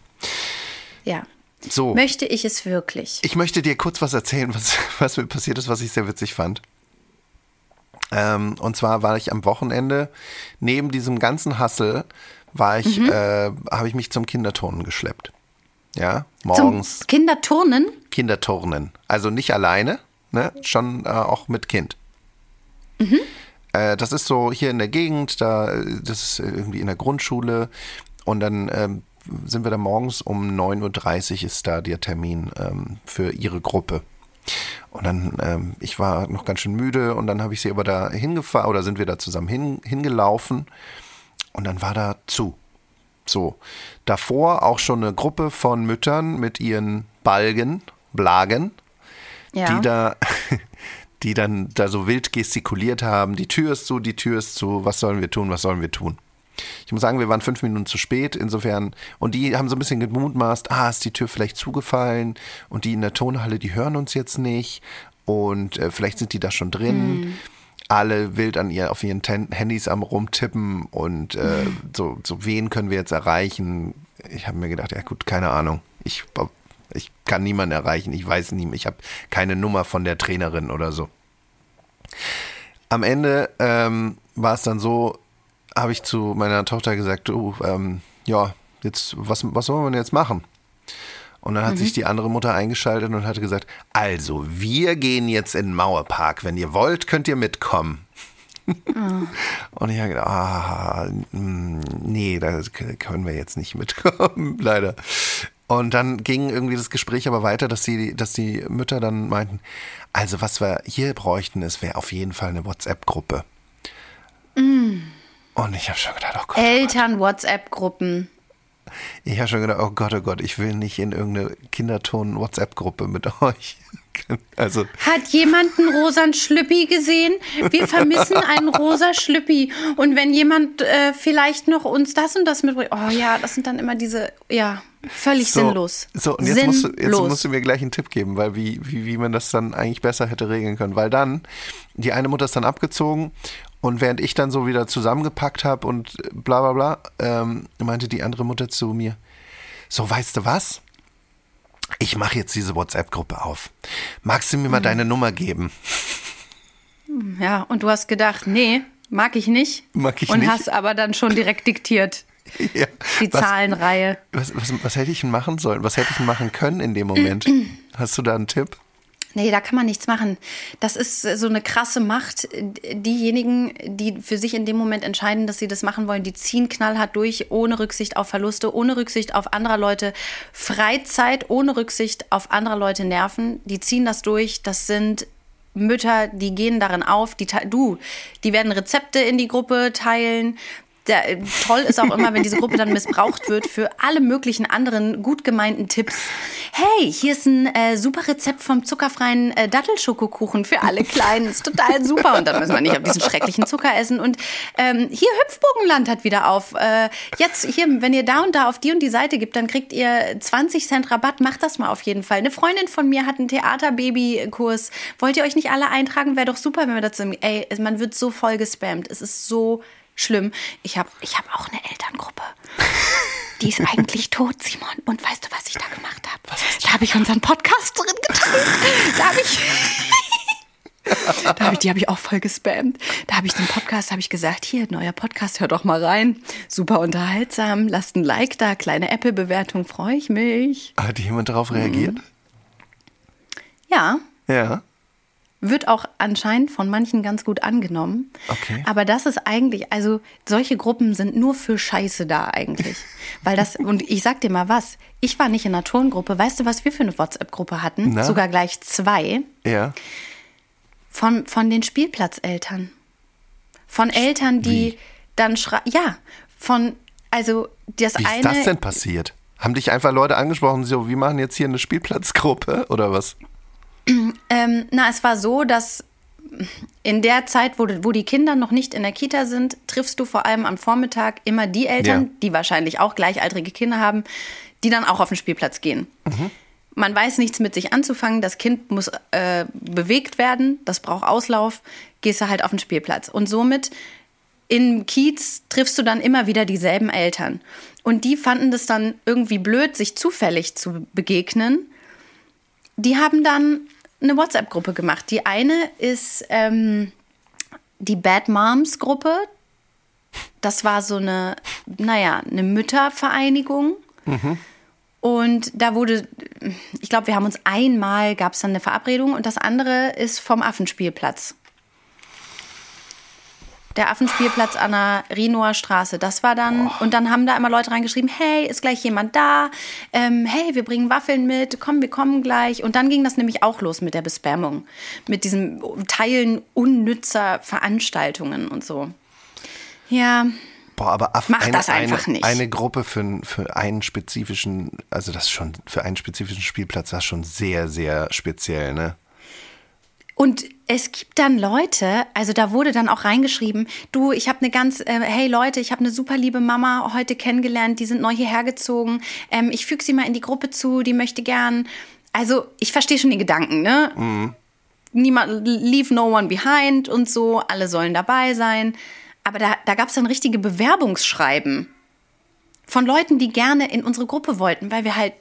Ja. So. Möchte ich es wirklich? Ich möchte dir kurz was erzählen, was, was mir passiert ist, was ich sehr witzig fand. Ähm, und zwar war ich am Wochenende, neben diesem ganzen Hassel, war ich, Mhm. äh, habe ich mich zum Kinderturnen geschleppt. Ja, Zum morgens Kinderturnen? Kinderturnen. Also nicht alleine, ne? schon äh, auch mit Kind. Äh, das ist so hier in der Gegend, da, das ist irgendwie in der Grundschule. Und dann ähm, sind wir da morgens um 9.30 Uhr ist da der Termin ähm, für ihre Gruppe. Und dann, ähm, ich war noch ganz schön müde und dann habe ich sie aber da hingefahren oder sind wir da zusammen hin, hingelaufen und dann war da zu. So, davor auch schon eine Gruppe von Müttern mit ihren Balgen, Blagen, Ja. die da, die dann da so wild gestikuliert haben. Die Tür ist zu, die Tür ist zu. Was sollen wir tun? Was sollen wir tun? Ich muss sagen, wir waren fünf Minuten zu spät, insofern. Und die haben so ein bisschen gemutmaßt, ah, ist die Tür vielleicht zugefallen und die in der Tonhalle, die hören uns jetzt nicht und äh, vielleicht sind die da schon drin. Mhm. Alle wild an ihr, auf ihren Ten Handys am rumtippen und äh, mhm. so, so, wen können wir jetzt erreichen? Ich habe mir gedacht, ja gut, keine Ahnung. Ich, ich kann niemanden erreichen, ich weiß nie, ich habe keine Nummer von der Trainerin oder so. Am Ende ähm, war es dann so, habe ich zu meiner Tochter gesagt, du, ähm, ja, jetzt, was, was sollen wir denn jetzt machen? Und dann hat mhm. sich die andere Mutter eingeschaltet und hat gesagt, also, wir gehen jetzt in den Mauerpark. Wenn ihr wollt, könnt ihr mitkommen. Oh. Und ich habe gedacht, ah, mm, nee, da können wir jetzt nicht mitkommen, leider. Und dann ging irgendwie das Gespräch aber weiter, dass die, dass die Mütter dann meinten, also was wir hier bräuchten, es wäre auf jeden Fall eine WhatsApp-Gruppe. Mm. Und ich habe schon gedacht, oh Gott. Eltern-WhatsApp-Gruppen. Ich habe schon gedacht, oh Gott, oh Gott, ich will nicht in irgendeine Kinderton-WhatsApp-Gruppe mit euch. Also. Hat jemand einen rosa Schlüppi gesehen? Wir vermissen einen rosa Schlüppi. Und wenn jemand äh, vielleicht noch uns das und das mitbringt, oh ja, das sind dann immer diese, ja, völlig so, sinnlos. So, und jetzt, sinnlos. Musst du, jetzt musst du mir gleich einen Tipp geben, weil wie, wie, wie man das dann eigentlich besser hätte regeln können. Weil dann, die eine Mutter ist dann abgezogen und während ich dann so wieder zusammengepackt habe und bla bla bla, ähm, meinte die andere Mutter zu mir, so weißt du was? Ich mache jetzt diese WhatsApp-Gruppe auf. Magst du mir mal mhm. deine Nummer geben? Ja, und du hast gedacht, nee, mag ich nicht. Mag ich und nicht. hast aber dann schon direkt diktiert. Ja. Die was, Zahlenreihe. Was, was, was hätte ich denn machen sollen? Was hätte ich denn machen können in dem Moment? Hast du da einen Tipp? Nee, da kann man nichts machen. Das ist so eine krasse Macht. Diejenigen, die für sich in dem Moment entscheiden, dass sie das machen wollen, die ziehen knallhart durch, ohne Rücksicht auf Verluste, ohne Rücksicht auf anderer Leute Freizeit, ohne Rücksicht auf anderer Leute Nerven. Die ziehen das durch. Das sind Mütter, die gehen darin auf. Die, du, die werden Rezepte in die Gruppe teilen der, äh, toll ist auch immer, wenn diese Gruppe dann missbraucht wird für alle möglichen anderen gut gemeinten Tipps. Hey, hier ist ein äh, super Rezept vom zuckerfreien äh, Dattelschokokuchen für alle Kleinen. Ist total super. Und dann müssen wir nicht auf diesen schrecklichen Zucker essen. Und ähm, hier Hüpfbogenland hat wieder auf. Äh, jetzt hier, wenn ihr da und da auf die und die Seite gibt, dann kriegt ihr 20 Cent Rabatt. Macht das mal auf jeden Fall. Eine Freundin von mir hat einen Theaterbaby-Kurs. Wollt ihr euch nicht alle eintragen? Wäre doch super, wenn wir dazu. Ey, man wird so voll gespammt. Es ist so schlimm. Ich habe ich hab auch eine Elterngruppe. Die ist eigentlich tot, Simon. Und weißt du, was ich da gemacht habe? Da habe ich unseren Podcast drin geteilt. Da habe ich. da hab ich, die habe ich auch voll gespammt. Da habe ich den Podcast, habe ich gesagt, hier, neuer Podcast, hör doch mal rein. Super unterhaltsam, lasst ein Like da, kleine Apple-Bewertung, freue ich mich. Hat jemand darauf reagiert? Ja. Ja. Wird auch anscheinend von manchen ganz gut angenommen. Okay. Aber das ist eigentlich, also solche Gruppen sind nur für Scheiße da eigentlich. Weil das, und ich sag dir mal was, ich war nicht in einer Turngruppe. Weißt du, was wir für eine WhatsApp-Gruppe hatten? Na? Sogar gleich zwei. Ja. Von, von den Spielplatzeltern. Von Eltern, die Wie? dann schreiben, ja, von, also das Wie eine. Wie ist das denn passiert? Haben dich einfach Leute angesprochen, so, wir machen jetzt hier eine Spielplatzgruppe oder was? Ähm, na, es war so, dass in der Zeit, wo, wo die Kinder noch nicht in der Kita sind, triffst du vor allem am Vormittag immer die Eltern, ja. die wahrscheinlich auch gleichaltrige Kinder haben, die dann auch auf den Spielplatz gehen. Mhm. Man weiß nichts mit sich anzufangen, das Kind muss äh, bewegt werden, das braucht Auslauf, gehst du halt auf den Spielplatz. Und somit in Kiez triffst du dann immer wieder dieselben Eltern. Und die fanden das dann irgendwie blöd, sich zufällig zu begegnen die haben dann eine WhatsApp-Gruppe gemacht. Die eine ist ähm, die Bad Moms Gruppe. Das war so eine, naja, eine Müttervereinigung. Mhm. Und da wurde, ich glaube, wir haben uns einmal, gab es dann eine Verabredung und das andere ist vom Affenspielplatz der Affenspielplatz an der Rinoer Straße. Das war dann, oh. und dann haben da immer Leute reingeschrieben, hey, ist gleich jemand da? Ähm, hey, wir bringen Waffeln mit, komm, wir kommen gleich. Und dann ging das nämlich auch los mit der Bespammung, mit diesem Teilen unnützer Veranstaltungen und so. Ja. Boah, aber Aff Mach eine, das einfach eine, nicht. Eine Gruppe für, für einen spezifischen, also das schon, für einen spezifischen Spielplatz, das ist schon sehr, sehr speziell, ne? Und es gibt dann Leute, also da wurde dann auch reingeschrieben, du, ich habe eine ganz, äh, hey Leute, ich habe eine super liebe Mama heute kennengelernt, die sind neu hierher gezogen. Ähm, ich füge sie mal in die Gruppe zu, die möchte gern. Also ich verstehe schon den Gedanken, ne? Mhm. Niemand, leave no one behind und so, alle sollen dabei sein. Aber da, da gab es dann richtige Bewerbungsschreiben von Leuten, die gerne in unsere Gruppe wollten, weil wir halt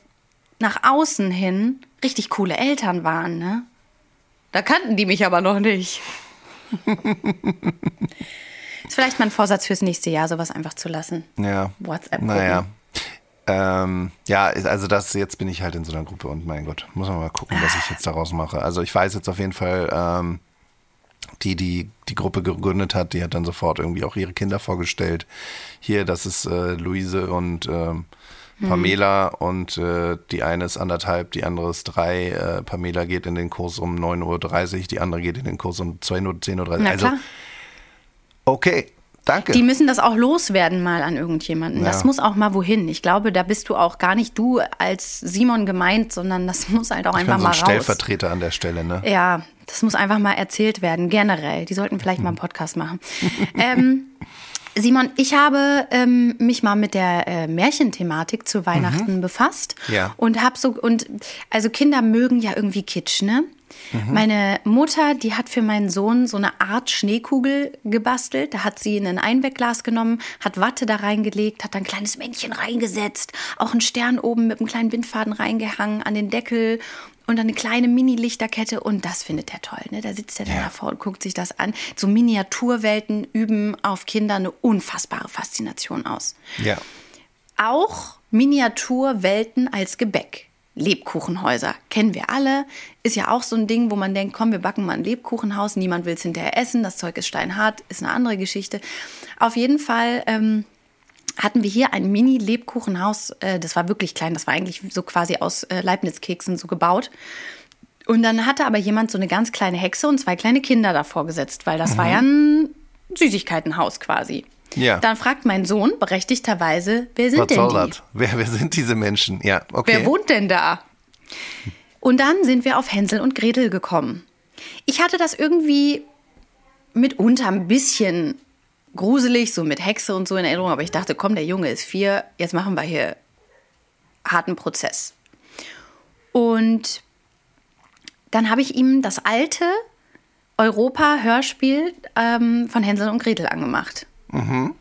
nach außen hin richtig coole Eltern waren, ne? Da kannten die mich aber noch nicht. ist vielleicht mein Vorsatz fürs nächste Jahr, sowas einfach zu lassen. Ja. WhatsApp. Naja. Ähm, ja, also das, jetzt bin ich halt in so einer Gruppe und mein Gott, muss man mal gucken, was ich jetzt daraus mache. Also ich weiß jetzt auf jeden Fall, ähm, die, die die Gruppe gegründet hat, die hat dann sofort irgendwie auch ihre Kinder vorgestellt. Hier, das ist äh, Luise und ähm, Mhm. Pamela und äh, die eine ist anderthalb, die andere ist drei. Äh, Pamela geht in den Kurs um 9.30 Uhr, die andere geht in den Kurs um 10.30 Uhr. Also, okay. Danke. Die müssen das auch loswerden mal an irgendjemanden. Ja. Das muss auch mal wohin. Ich glaube, da bist du auch gar nicht du als Simon gemeint, sondern das muss halt auch ich einfach bin so ein mal raus. Stellvertreter an der Stelle, ne? Ja, das muss einfach mal erzählt werden, generell. Die sollten vielleicht mal einen Podcast machen. ähm, Simon, ich habe ähm, mich mal mit der äh, Märchenthematik zu Weihnachten mhm. befasst ja. und habe so und also Kinder mögen ja irgendwie Kitsch, ne? Mhm. Meine Mutter, die hat für meinen Sohn so eine Art Schneekugel gebastelt. Da hat sie in ein Einwegglas genommen, hat Watte da reingelegt, hat ein kleines Männchen reingesetzt, auch einen Stern oben mit einem kleinen Bindfaden reingehangen an den Deckel und dann eine kleine Mini-Lichterkette und das findet er toll. Ne? Da sitzt er dann ja. davor und guckt sich das an. So Miniaturwelten üben auf Kinder eine unfassbare Faszination aus. Ja. Auch Miniaturwelten als Gebäck. Lebkuchenhäuser kennen wir alle. Ist ja auch so ein Ding, wo man denkt, komm, wir backen mal ein Lebkuchenhaus. Niemand will es hinterher essen. Das Zeug ist steinhart, ist eine andere Geschichte. Auf jeden Fall ähm, hatten wir hier ein Mini-Lebkuchenhaus. Äh, das war wirklich klein. Das war eigentlich so quasi aus äh, Leibniz-Keksen so gebaut. Und dann hatte aber jemand so eine ganz kleine Hexe und zwei kleine Kinder davor gesetzt, weil das mhm. war ja ein Süßigkeitenhaus quasi. Ja. Dann fragt mein Sohn berechtigterweise, wer sind Was denn soll die? Das? Wer, wer sind diese Menschen? Ja, okay. Wer wohnt denn da? Und dann sind wir auf Hänsel und Gretel gekommen. Ich hatte das irgendwie mitunter ein bisschen gruselig, so mit Hexe und so in Erinnerung, aber ich dachte, komm, der Junge ist vier, jetzt machen wir hier harten Prozess. Und dann habe ich ihm das alte Europa-Hörspiel ähm, von Hänsel und Gretel angemacht. Mhm.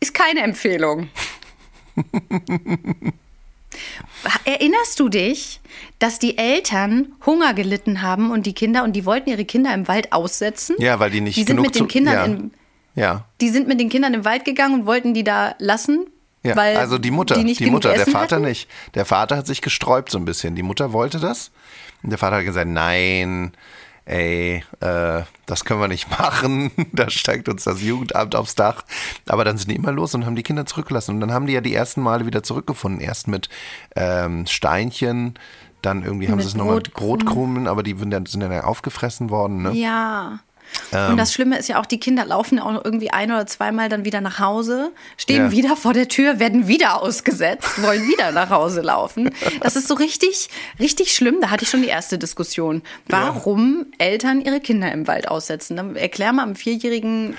Ist keine Empfehlung. Erinnerst du dich, dass die Eltern Hunger gelitten haben und die Kinder und die wollten ihre Kinder im Wald aussetzen? Ja, weil die nicht die sind genug mit den Kindern ja. im, ja. Die sind mit den Kindern im Wald gegangen und wollten die da lassen. Ja, weil also die Mutter, die, nicht die Mutter, der Vater hatten? nicht. Der Vater hat sich gesträubt so ein bisschen. Die Mutter wollte das. Und der Vater hat gesagt, nein, ey, äh, das können wir nicht machen, da steigt uns das Jugendamt aufs Dach. Aber dann sind die immer los und haben die Kinder zurückgelassen. Und dann haben die ja die ersten Male wieder zurückgefunden. Erst mit ähm, Steinchen, dann irgendwie haben sie es nochmal mit Brotkrumen, aber die sind dann, sind dann aufgefressen worden. Ne? Ja. Und das ähm. Schlimme ist ja auch, die Kinder laufen auch irgendwie ein oder zweimal dann wieder nach Hause, stehen ja. wieder vor der Tür, werden wieder ausgesetzt, wollen wieder nach Hause laufen. Das ist so richtig, richtig schlimm. Da hatte ich schon die erste Diskussion. Warum ja. Eltern ihre Kinder im Wald aussetzen? Dann erklär mal am Vierjährigen,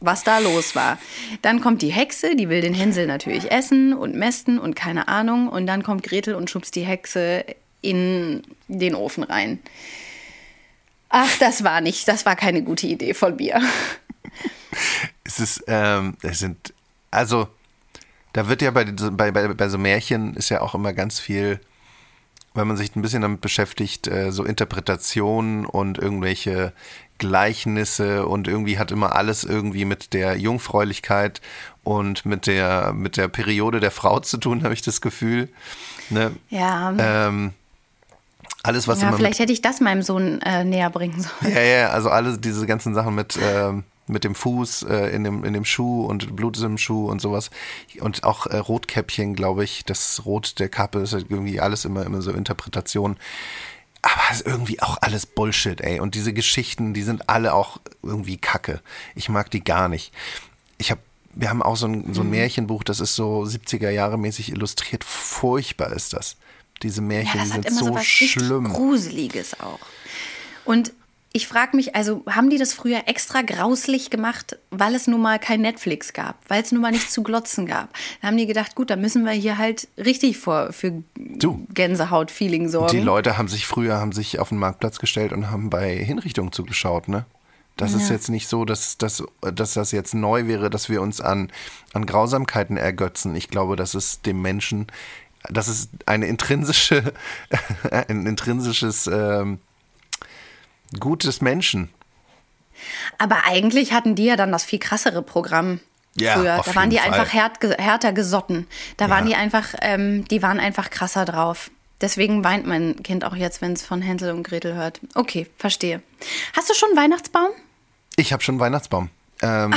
was da los war. Dann kommt die Hexe, die will den Hänsel natürlich essen und mästen und keine Ahnung. Und dann kommt Gretel und schubst die Hexe in den Ofen rein. Ach, das war nicht, das war keine gute Idee von mir. es ist, ähm, es sind, also, da wird ja bei, bei, bei, bei so Märchen ist ja auch immer ganz viel, wenn man sich ein bisschen damit beschäftigt, äh, so Interpretationen und irgendwelche Gleichnisse und irgendwie hat immer alles irgendwie mit der Jungfräulichkeit und mit der, mit der Periode der Frau zu tun, habe ich das Gefühl. Ne? Ja. Ähm, alles, was ja, vielleicht hätte ich das meinem Sohn äh, näher bringen sollen. Ja, ja, also alle diese ganzen Sachen mit, äh, mit dem Fuß äh, in, dem, in dem Schuh und Blut im Schuh und sowas. Und auch äh, Rotkäppchen, glaube ich, das Rot der Kappe ist halt irgendwie alles immer, immer so Interpretation. Aber es ist irgendwie auch alles Bullshit, ey. Und diese Geschichten, die sind alle auch irgendwie Kacke. Ich mag die gar nicht. Ich habe wir haben auch so ein, so ein mhm. Märchenbuch, das ist so 70er Jahre mäßig illustriert. Furchtbar ist das. Diese Märchen ja, das sind so, so schlimm. Gruseliges auch. Und ich frage mich, also haben die das früher extra grauslich gemacht, weil es nun mal kein Netflix gab, weil es nun mal nichts zu glotzen gab? Da haben die gedacht, gut, dann müssen wir hier halt richtig vor, für. Gänsehaut-Feeling sorgen. Die Leute haben sich früher haben sich auf den Marktplatz gestellt und haben bei Hinrichtungen zugeschaut, ne? Das ist jetzt nicht so, dass, dass, dass das jetzt neu wäre, dass wir uns an, an Grausamkeiten ergötzen. Ich glaube, das ist dem Menschen, das ist eine intrinsische, ein intrinsisches ähm, Gut des Menschen. Aber eigentlich hatten die ja dann das viel krassere Programm. Ja, früher. Da waren die einfach härt, härter gesotten. Da waren Ja. die einfach, ähm, die waren einfach krasser drauf. Deswegen weint mein Kind auch jetzt, wenn es von Hänsel und Gretel hört. Okay, verstehe. Hast du schon einen Weihnachtsbaum? Ich habe schon einen Weihnachtsbaum. Ähm,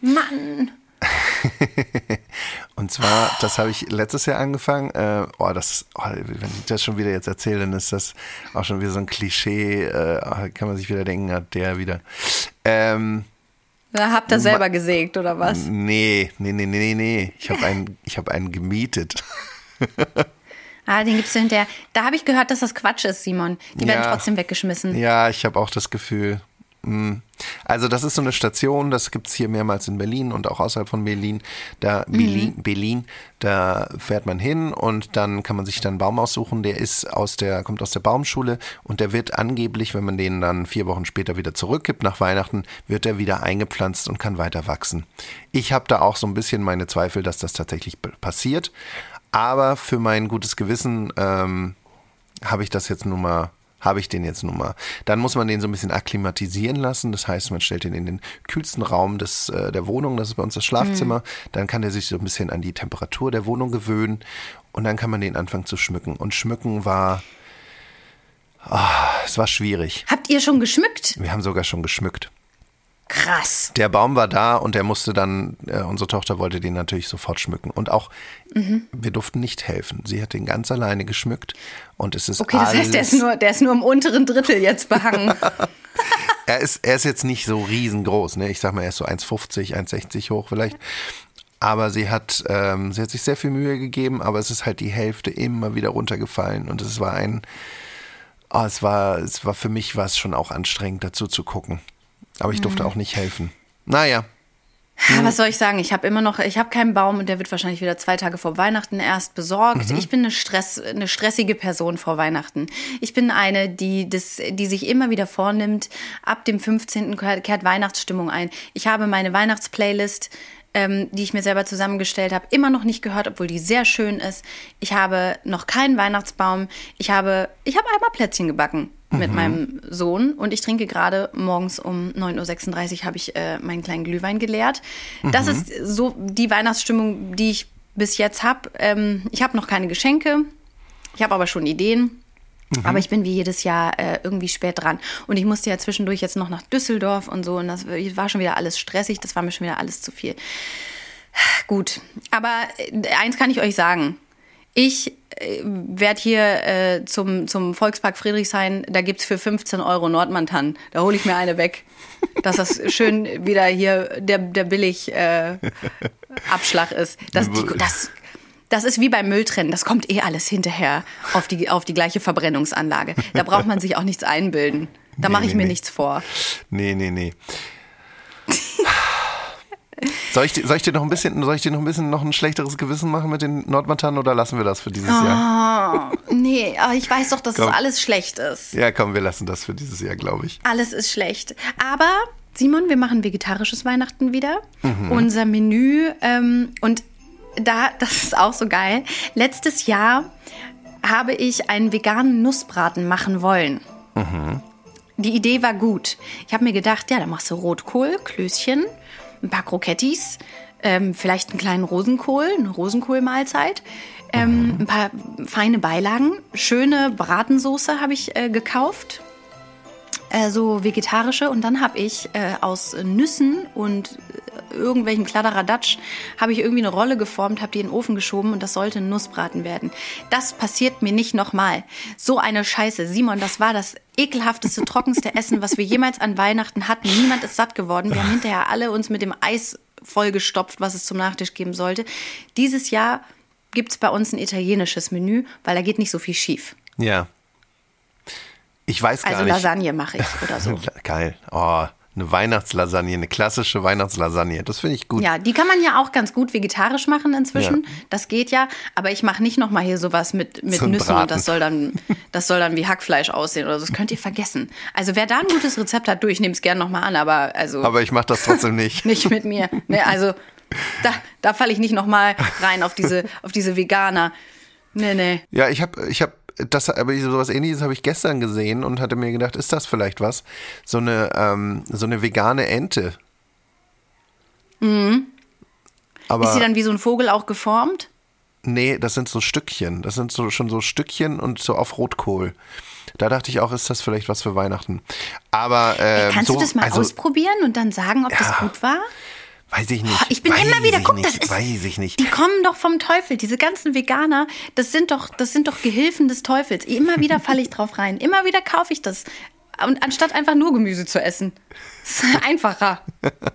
Mann. Und zwar, das habe ich letztes Jahr angefangen. Äh, oh, das, oh, wenn ich das schon wieder jetzt erzähle, dann ist das auch schon wieder so ein Klischee. Äh, kann man sich wieder denken, hat der wieder. Ähm, Da habt ihr selber gesägt, oder was? nee, nee, nee, nee, nee. Ich habe einen, ich habe einen gemietet. Ah, den gibst du hinterher. Da habe ich gehört, dass das Quatsch ist, Simon. Die werden Ja. trotzdem weggeschmissen. Ja, ich habe auch das Gefühl. Mm. Also das ist so eine Station, das gibt es hier mehrmals in Berlin und auch außerhalb von Berlin. Da Berlin, Berlin, da fährt man hin und dann kann man sich dann einen Baum aussuchen, der ist aus der, kommt aus der Baumschule und der wird angeblich, wenn man den dann vier Wochen später wieder zurückgibt nach Weihnachten, wird er wieder eingepflanzt und kann weiter wachsen. Ich habe da auch so ein bisschen meine Zweifel, dass das tatsächlich passiert. Aber für mein gutes Gewissen ähm, habe ich das jetzt nun mal, habe ich den jetzt nun mal. Dann muss man den so ein bisschen akklimatisieren lassen. Das heißt, man stellt den in den kühlsten Raum des, äh, der Wohnung, das ist bei uns das Schlafzimmer. Dann kann der sich so ein bisschen an die Temperatur der Wohnung gewöhnen und dann kann man den anfangen zu schmücken. Und schmücken war, ah, es war schwierig. Habt ihr schon geschmückt? Wir haben sogar schon geschmückt. Krass. Der Baum war da und der musste dann, äh, unsere Tochter wollte den natürlich sofort schmücken. Und auch, wir durften nicht helfen. Sie hat den ganz alleine geschmückt und es ist Okay, das heißt, der ist, nur, der ist nur im unteren Drittel jetzt behangen. er ist, er ist jetzt nicht so riesengroß, ne? Ich sag mal, er ist so 1,50, 1,60 hoch vielleicht. Aber sie hat, ähm, sie hat sich sehr viel Mühe gegeben, aber es ist halt die Hälfte immer wieder runtergefallen. Und es war ein, oh, es war, es war für mich war es schon auch anstrengend, dazu zu gucken. Aber ich durfte auch nicht helfen. Naja, Ja, was soll ich sagen? Ich habe immer noch, ich habe keinen Baum und der wird wahrscheinlich wieder zwei Tage vor Weihnachten erst besorgt. Ich bin eine, Stress, eine stressige Person vor Weihnachten. Ich bin eine, die, das, die sich immer wieder vornimmt, ab dem 15. kehrt kehrt Weihnachtsstimmung ein. Ich habe meine Weihnachtsplaylist, ähm, die ich mir selber zusammengestellt habe, immer noch nicht gehört, obwohl die sehr schön ist. Ich habe noch keinen Weihnachtsbaum. Ich habe, ich habe einmal Plätzchen gebacken mit meinem Sohn und ich trinke gerade morgens um 9.36 Uhr habe ich äh, meinen kleinen Glühwein geleert. Das ist so die Weihnachtsstimmung, die ich bis jetzt habe. Ähm, ich habe noch keine Geschenke, ich habe aber schon Ideen. Aber ich bin wie jedes Jahr äh, irgendwie spät dran. Und ich musste ja zwischendurch jetzt noch nach Düsseldorf und so. Und das war schon wieder alles stressig. Das war mir schon wieder alles zu viel. Gut. Aber äh, eins kann ich euch sagen. Ich äh, werde hier äh, zum, zum Volkspark Friedrichshain, da gibt's für 15 Euro Nordmantan. Da hole ich mir eine weg. Dass das schön wieder hier der, der billig äh, Abschlag ist. Das, die, das, das ist wie beim Mülltrennen. Das kommt eh alles hinterher auf die, auf die gleiche Verbrennungsanlage. Da braucht man sich auch nichts einbilden. Da Nee, mache ich nee, mir nee. nichts vor. nee, nee, nee. Soll ich, dir- soll ich dir noch ein bisschen, soll ich dir noch ein bisschen noch ein schlechteres Gewissen machen mit den Nordmantanen oder lassen wir das für dieses Jahr? Nee, aber ich weiß doch, dass Komm. es alles schlecht ist. Ja, komm, wir lassen das für dieses Jahr, glaube ich. Alles ist schlecht. Aber Simon, wir machen vegetarisches Weihnachten wieder. Mhm. Unser Menü ähm, und da, das ist auch so geil. Letztes Jahr habe ich einen veganen Nussbraten machen wollen. Mhm. Die Idee war gut. Ich habe mir gedacht, ja, da machst du Rotkohl, Klößchen, ein paar Krokettis, ähm, vielleicht einen kleinen Rosenkohl, eine Rosenkohlmahlzeit, ähm, ein paar feine Beilagen, schöne Bratensoße habe ich äh, gekauft, äh, so vegetarische. Und dann habe ich äh, aus Nüssen und äh, irgendwelchen Kladderadatsch habe ich irgendwie eine Rolle geformt, habe die in den Ofen geschoben und das sollte ein Nussbraten werden. Das passiert mir nicht nochmal. So eine Scheiße. Simon, das war das ekelhafteste, trockenste Essen, was wir jemals an Weihnachten hatten. Niemand ist satt geworden. Wir haben hinterher alle uns mit dem Eis vollgestopft, was es zum Nachtisch geben sollte. Dieses Jahr gibt es bei uns ein italienisches Menü, weil da geht nicht so viel schief. Ja. Ich weiß gar Also nicht. Lasagne mache ich oder so. Geil. Oh, eine Weihnachtslasagne, eine klassische Weihnachtslasagne. Das finde ich gut. Ja, die kann man ja auch ganz gut vegetarisch machen inzwischen. Ja. Das geht ja. Aber ich mache nicht noch mal hier sowas mit, mit Zum Nüssen und Braten. das soll dann, das soll dann wie Hackfleisch aussehen oder so. Das könnt ihr vergessen. Also wer da ein gutes Rezept hat, du, ich nehme es gerne noch mal an, aber also Aber ich mache das trotzdem nicht. nicht mit mir. Ne, also da, da falle ich nicht noch mal rein auf diese, auf diese Veganer. Nee, nee. Ja, ich habe, ich habe, das, aber sowas ähnliches habe ich gestern gesehen und hatte mir gedacht, ist das vielleicht was? So eine, ähm, so eine vegane Ente. Mhm. Aber Ist sie dann wie so ein Vogel auch geformt? nee, das sind so Stückchen. Das sind so schon so Stückchen und so auf Rotkohl. Da dachte ich auch, ist das vielleicht was für Weihnachten. Aber ähm, Kannst so, du das mal also, ausprobieren und dann sagen, ob das Ja. gut war? Weiß ich nicht. Ich bin weiß immer wieder, guck, nicht, das ist, Weiß ich nicht. Die kommen doch vom Teufel. Diese ganzen Veganer, das sind doch, das sind doch Gehilfen des Teufels. Immer wieder falle ich drauf rein. Immer wieder kaufe ich das. Und anstatt einfach nur Gemüse zu essen. Ist einfacher.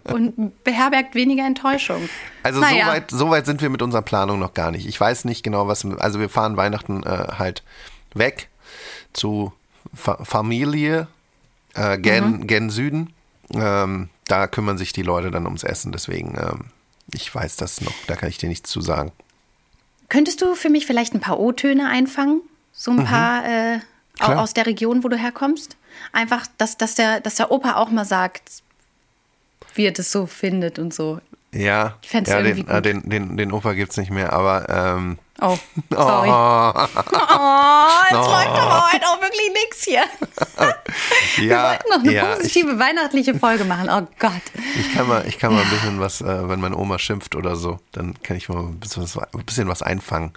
Und beherbergt weniger Enttäuschung. Also Naja. so, weit, so weit sind wir mit unserer Planung noch gar nicht. Ich weiß nicht genau, was. Also wir fahren Weihnachten äh, halt weg zu Fa Familie äh, gen, Mhm. gen Süden. Ähm, da kümmern sich die Leute dann ums Essen. Deswegen, ähm, ich weiß das noch. Da kann ich dir nichts zu sagen. Könntest du für mich vielleicht ein paar O-Töne einfangen? So ein paar äh, aus der Region, wo du herkommst? Einfach, dass, dass, der, dass der Opa auch mal sagt, wie er das so findet und so. Ja, Ich ja den, äh, gut. den, den, den Opa gibt es nicht mehr, aber ähm, Oh, sorry. Oh, jetzt läuft aber heute auch wirklich nichts hier. Wir ja, wollten noch eine ja ich, positive weihnachtliche Folge machen. Oh Gott. ich kann mal, ich kann mal ein bisschen was, äh, wenn meine Oma schimpft oder so, dann kann ich mal ein bisschen was, ein bisschen was einfangen.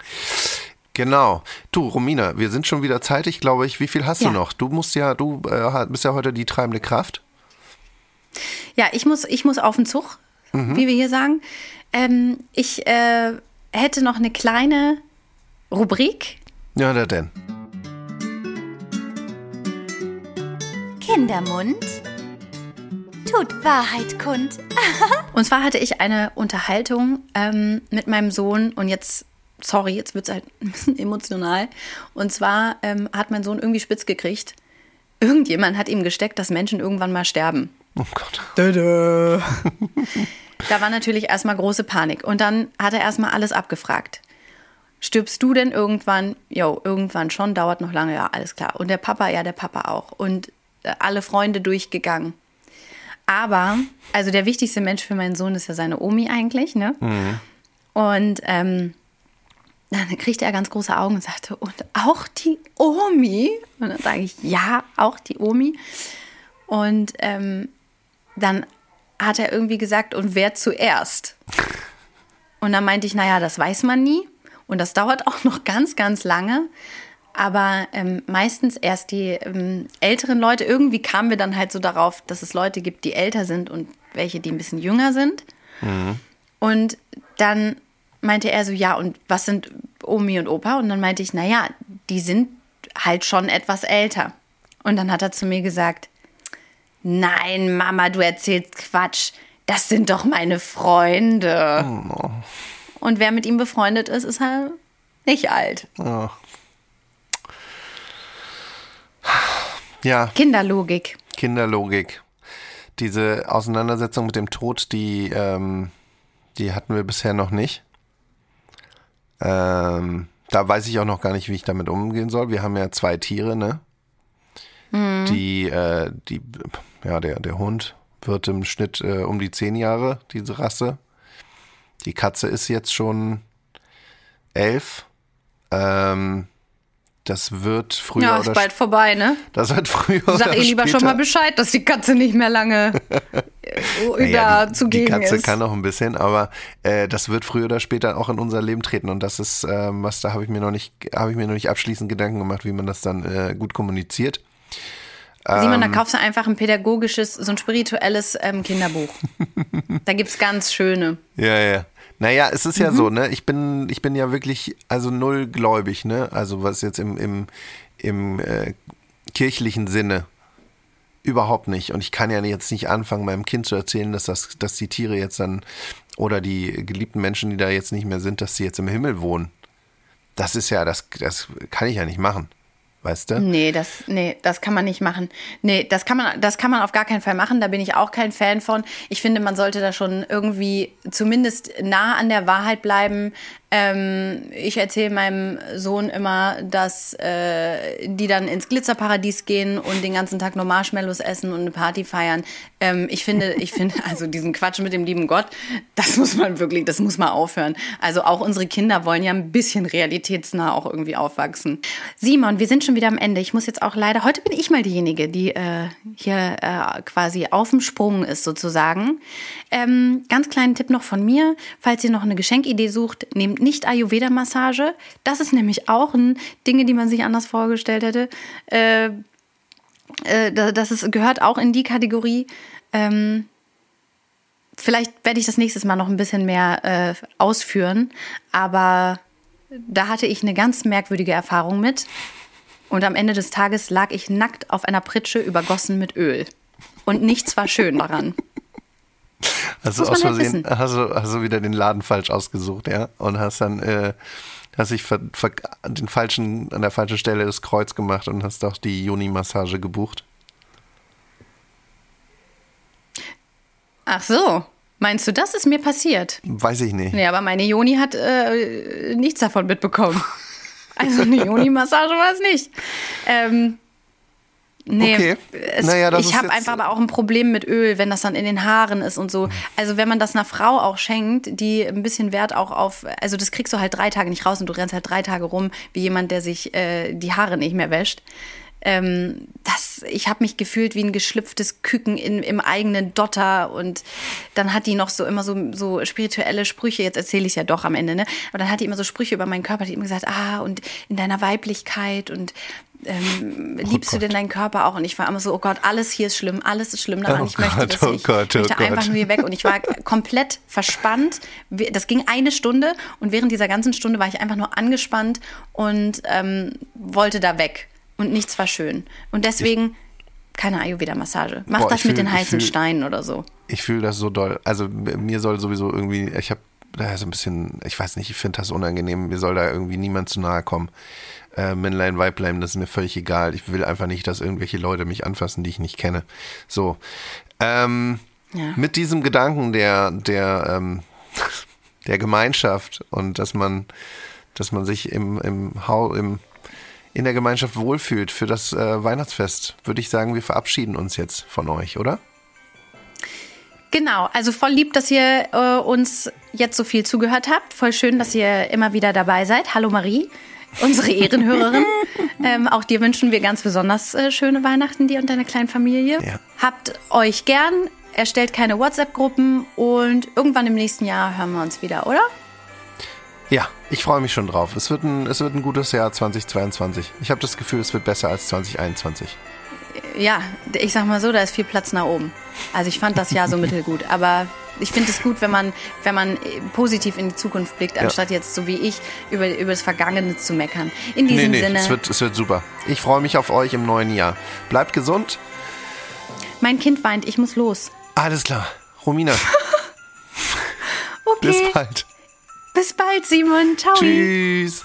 Genau. Du, Romina, wir sind schon wieder zeitig, glaube ich. Wie viel hast Ja. du noch? Du musst ja, du äh, bist ja heute die treibende Kraft. Ja, ich muss, ich muss auf den Zug, wie wir hier sagen. Ähm, ich äh, hätte noch eine kleine Rubrik. Ja, na denn. Kindermund tut Wahrheit kund. Und zwar hatte ich eine Unterhaltung ähm, mit meinem Sohn und jetzt, sorry, jetzt wird es halt ein bisschen emotional. Und zwar ähm, hat mein Sohn irgendwie spitz gekriegt. Irgendjemand hat ihm gesteckt, dass Menschen irgendwann mal sterben. Oh Gott. Da war natürlich erstmal große Panik. Und dann hat er erstmal alles abgefragt. Stirbst du denn irgendwann? Jo, irgendwann schon, dauert noch lange, ja, alles klar. Und der Papa, ja, der Papa auch. Und äh, alle Freunde durchgegangen. Aber, also der wichtigste Mensch für meinen Sohn ist ja seine Omi eigentlich, ne? Und ähm, dann kriegte er ganz große Augen und sagte, und auch die Omi? Und dann sage ich, ja, auch die Omi. Und ähm, dann hat er irgendwie gesagt, und wer zuerst? Und dann meinte ich, naja, das weiß man nie. Und das dauert auch noch ganz, ganz lange. Aber ähm, meistens erst die ähm, älteren Leute. Irgendwie kamen wir dann halt so darauf, dass es Leute gibt, die älter sind und welche, die ein bisschen jünger sind. Und dann meinte er so, ja, und was sind Omi und Opa? Und dann meinte ich, naja, die sind halt schon etwas älter. Und dann hat er zu mir gesagt, nein, Mama, du erzählst Quatsch. Das sind doch meine Freunde. Und wer mit ihm befreundet ist, ist halt nicht alt. Ja, Kinderlogik. Kinderlogik. Diese Auseinandersetzung mit dem Tod, die, ähm, die hatten wir bisher noch nicht. Ähm, da weiß ich auch noch gar nicht, wie ich damit umgehen soll. Wir haben ja zwei Tiere, ne? Die, äh, die, ja, der, der Hund wird im Schnitt äh, um die zehn Jahre, diese Rasse. Die Katze ist jetzt schon elf. Ähm, das wird früher Ja, ist bald vorbei, ne? das wird früher Sag ihr lieber später. schon mal Bescheid, dass die Katze nicht mehr lange äh, Naja, die, zugegen die Katze ist. kann noch ein bisschen, aber äh, das wird früher oder später auch in unser Leben treten und das ist ähm, was da habe ich mir noch nicht habe ich mir noch nicht abschließend Gedanken gemacht, wie man das dann äh, gut kommuniziert. Simon, Ähm. da kaufst du einfach ein pädagogisches, so ein spirituelles ähm, Kinderbuch. da gibt's ganz schöne. Ja, ja. Naja, es ist ja Mhm. so, ne? Ich bin, ich bin ja wirklich, also null gläubig, ne? Also was jetzt im, im, im äh, kirchlichen Sinne überhaupt nicht. Und ich kann ja jetzt nicht anfangen, meinem Kind zu erzählen, dass das, dass die Tiere jetzt dann oder die geliebten Menschen, die da jetzt nicht mehr sind, dass sie jetzt im Himmel wohnen. Das ist ja, das, das kann ich ja nicht machen. Weißt du? Nee, das, nee, das kann man nicht machen. Nee, das kann man, das kann man auf gar keinen Fall machen. Da bin ich auch kein Fan von. Ich finde, man sollte da schon irgendwie zumindest nah an der Wahrheit bleiben. Ähm, ich erzähle meinem Sohn immer, dass äh, die dann ins Glitzerparadies gehen und den ganzen Tag nur Marshmallows essen und eine Party feiern. Ähm, ich finde, ich finde, also diesen Quatsch mit dem lieben Gott, das muss man wirklich, das muss man aufhören. Also auch unsere Kinder wollen ja ein bisschen realitätsnah auch irgendwie aufwachsen. Simon, wir sind schon wieder am Ende. Ich muss jetzt auch leider, heute bin ich mal diejenige, die äh, hier äh, quasi auf dem Sprung ist sozusagen. Ähm, ganz kleinen Tipp noch von mir, falls ihr noch eine Geschenkidee sucht, nehmt nicht Ayurveda-Massage. Das ist nämlich auch ein Dinge, die man sich anders vorgestellt hätte. Äh, äh, das ist, gehört auch in die Kategorie. Ähm, vielleicht werde ich das nächstes Mal noch ein bisschen mehr äh, ausführen, aber da hatte ich eine ganz merkwürdige Erfahrung mit. Und am Ende des Tages lag ich nackt auf einer Pritsche übergossen mit Öl. Und nichts war schön daran. Hast du aus halt Versehen, halt hast, du, hast du wieder den Laden falsch ausgesucht, ja? Und hast dann, äh, hast dich ver, ver, den falschen, an der falschen Stelle das Kreuz gemacht und hast auch die Juni-Massage gebucht? Ach so. Meinst du, das ist mir passiert? Weiß ich nicht. Nee, aber meine Joni hat äh, nichts davon mitbekommen. Also eine Joni-Massage war es nicht. Ähm, nee, okay. es, naja, ich habe einfach aber auch ein Problem mit Öl, wenn das dann in den Haaren ist und so. Also wenn man das einer Frau auch schenkt, die ein bisschen Wert auch auf, also das kriegst du halt drei Tage nicht raus und du rennst halt drei Tage rum wie jemand, der sich äh, die Haare nicht mehr wäscht ähm, das, ich habe mich gefühlt wie ein geschlüpftes Küken in, im eigenen Dotter und dann hat die noch so immer so, so spirituelle Sprüche, jetzt erzähle ich es ja doch am Ende, ne? Aber dann hat die immer so Sprüche über meinen Körper, die immer gesagt, ah, und in deiner Weiblichkeit und ähm, oh liebst Gott. du denn deinen Körper auch? Und ich war immer so, oh Gott, alles hier ist schlimm, alles ist schlimm daran. Oh ich möchte das oh nicht. Gott, oh ich möchte einfach nur hier weg. Und ich war komplett verspannt. Das ging eine Stunde und während dieser ganzen Stunde war ich einfach nur angespannt und ähm, wollte da weg und nichts war schön. Und deswegen keine Ayurveda-Massage. Mach Boah, das fühl, mit den heißen fühl, Steinen oder so. Ich fühle das so doll. Also mir soll sowieso irgendwie, ich habe da so ein bisschen, ich weiß nicht, ich finde das unangenehm. Mir soll da irgendwie niemand zu nahe kommen. Äh, Männlein, Weiblein, das ist mir völlig egal. Ich will einfach nicht, dass irgendwelche Leute mich anfassen, die ich nicht kenne. So. Ähm, ja. Mit diesem Gedanken der, der, ähm, der Gemeinschaft und dass man, dass man sich im, im, im in der Gemeinschaft wohlfühlt für das äh, Weihnachtsfest, würde ich sagen, wir verabschieden uns jetzt von euch, oder? Genau, also voll lieb, dass ihr äh, uns jetzt so viel zugehört habt. Voll schön, dass ihr immer wieder dabei seid. Hallo Marie, unsere Ehrenhörerin. ähm, auch dir wünschen wir ganz besonders äh, schöne Weihnachten, dir und deiner kleinen Familie. Ja. Habt euch gern, erstellt keine WhatsApp-Gruppen und irgendwann im nächsten Jahr hören wir uns wieder, oder? Ja, ich freue mich schon drauf. Es wird ein, es wird ein gutes Jahr 2022. Ich habe das Gefühl, es wird besser als 2021. Ja, ich sag mal so, da ist viel Platz nach oben. Also ich fand das Jahr so mittelgut, aber ich finde es gut, wenn man, wenn man positiv in die Zukunft blickt, anstatt ja. jetzt so wie ich über, über das Vergangene zu meckern. In diesem nee, nee, Sinne. Es wird, es wird super. Ich freue mich auf euch im neuen Jahr. Bleibt gesund. Mein Kind weint, ich muss los. Alles klar. Romina. okay. Bis bald. Bis bald, Simon. Ciao. Tschüss.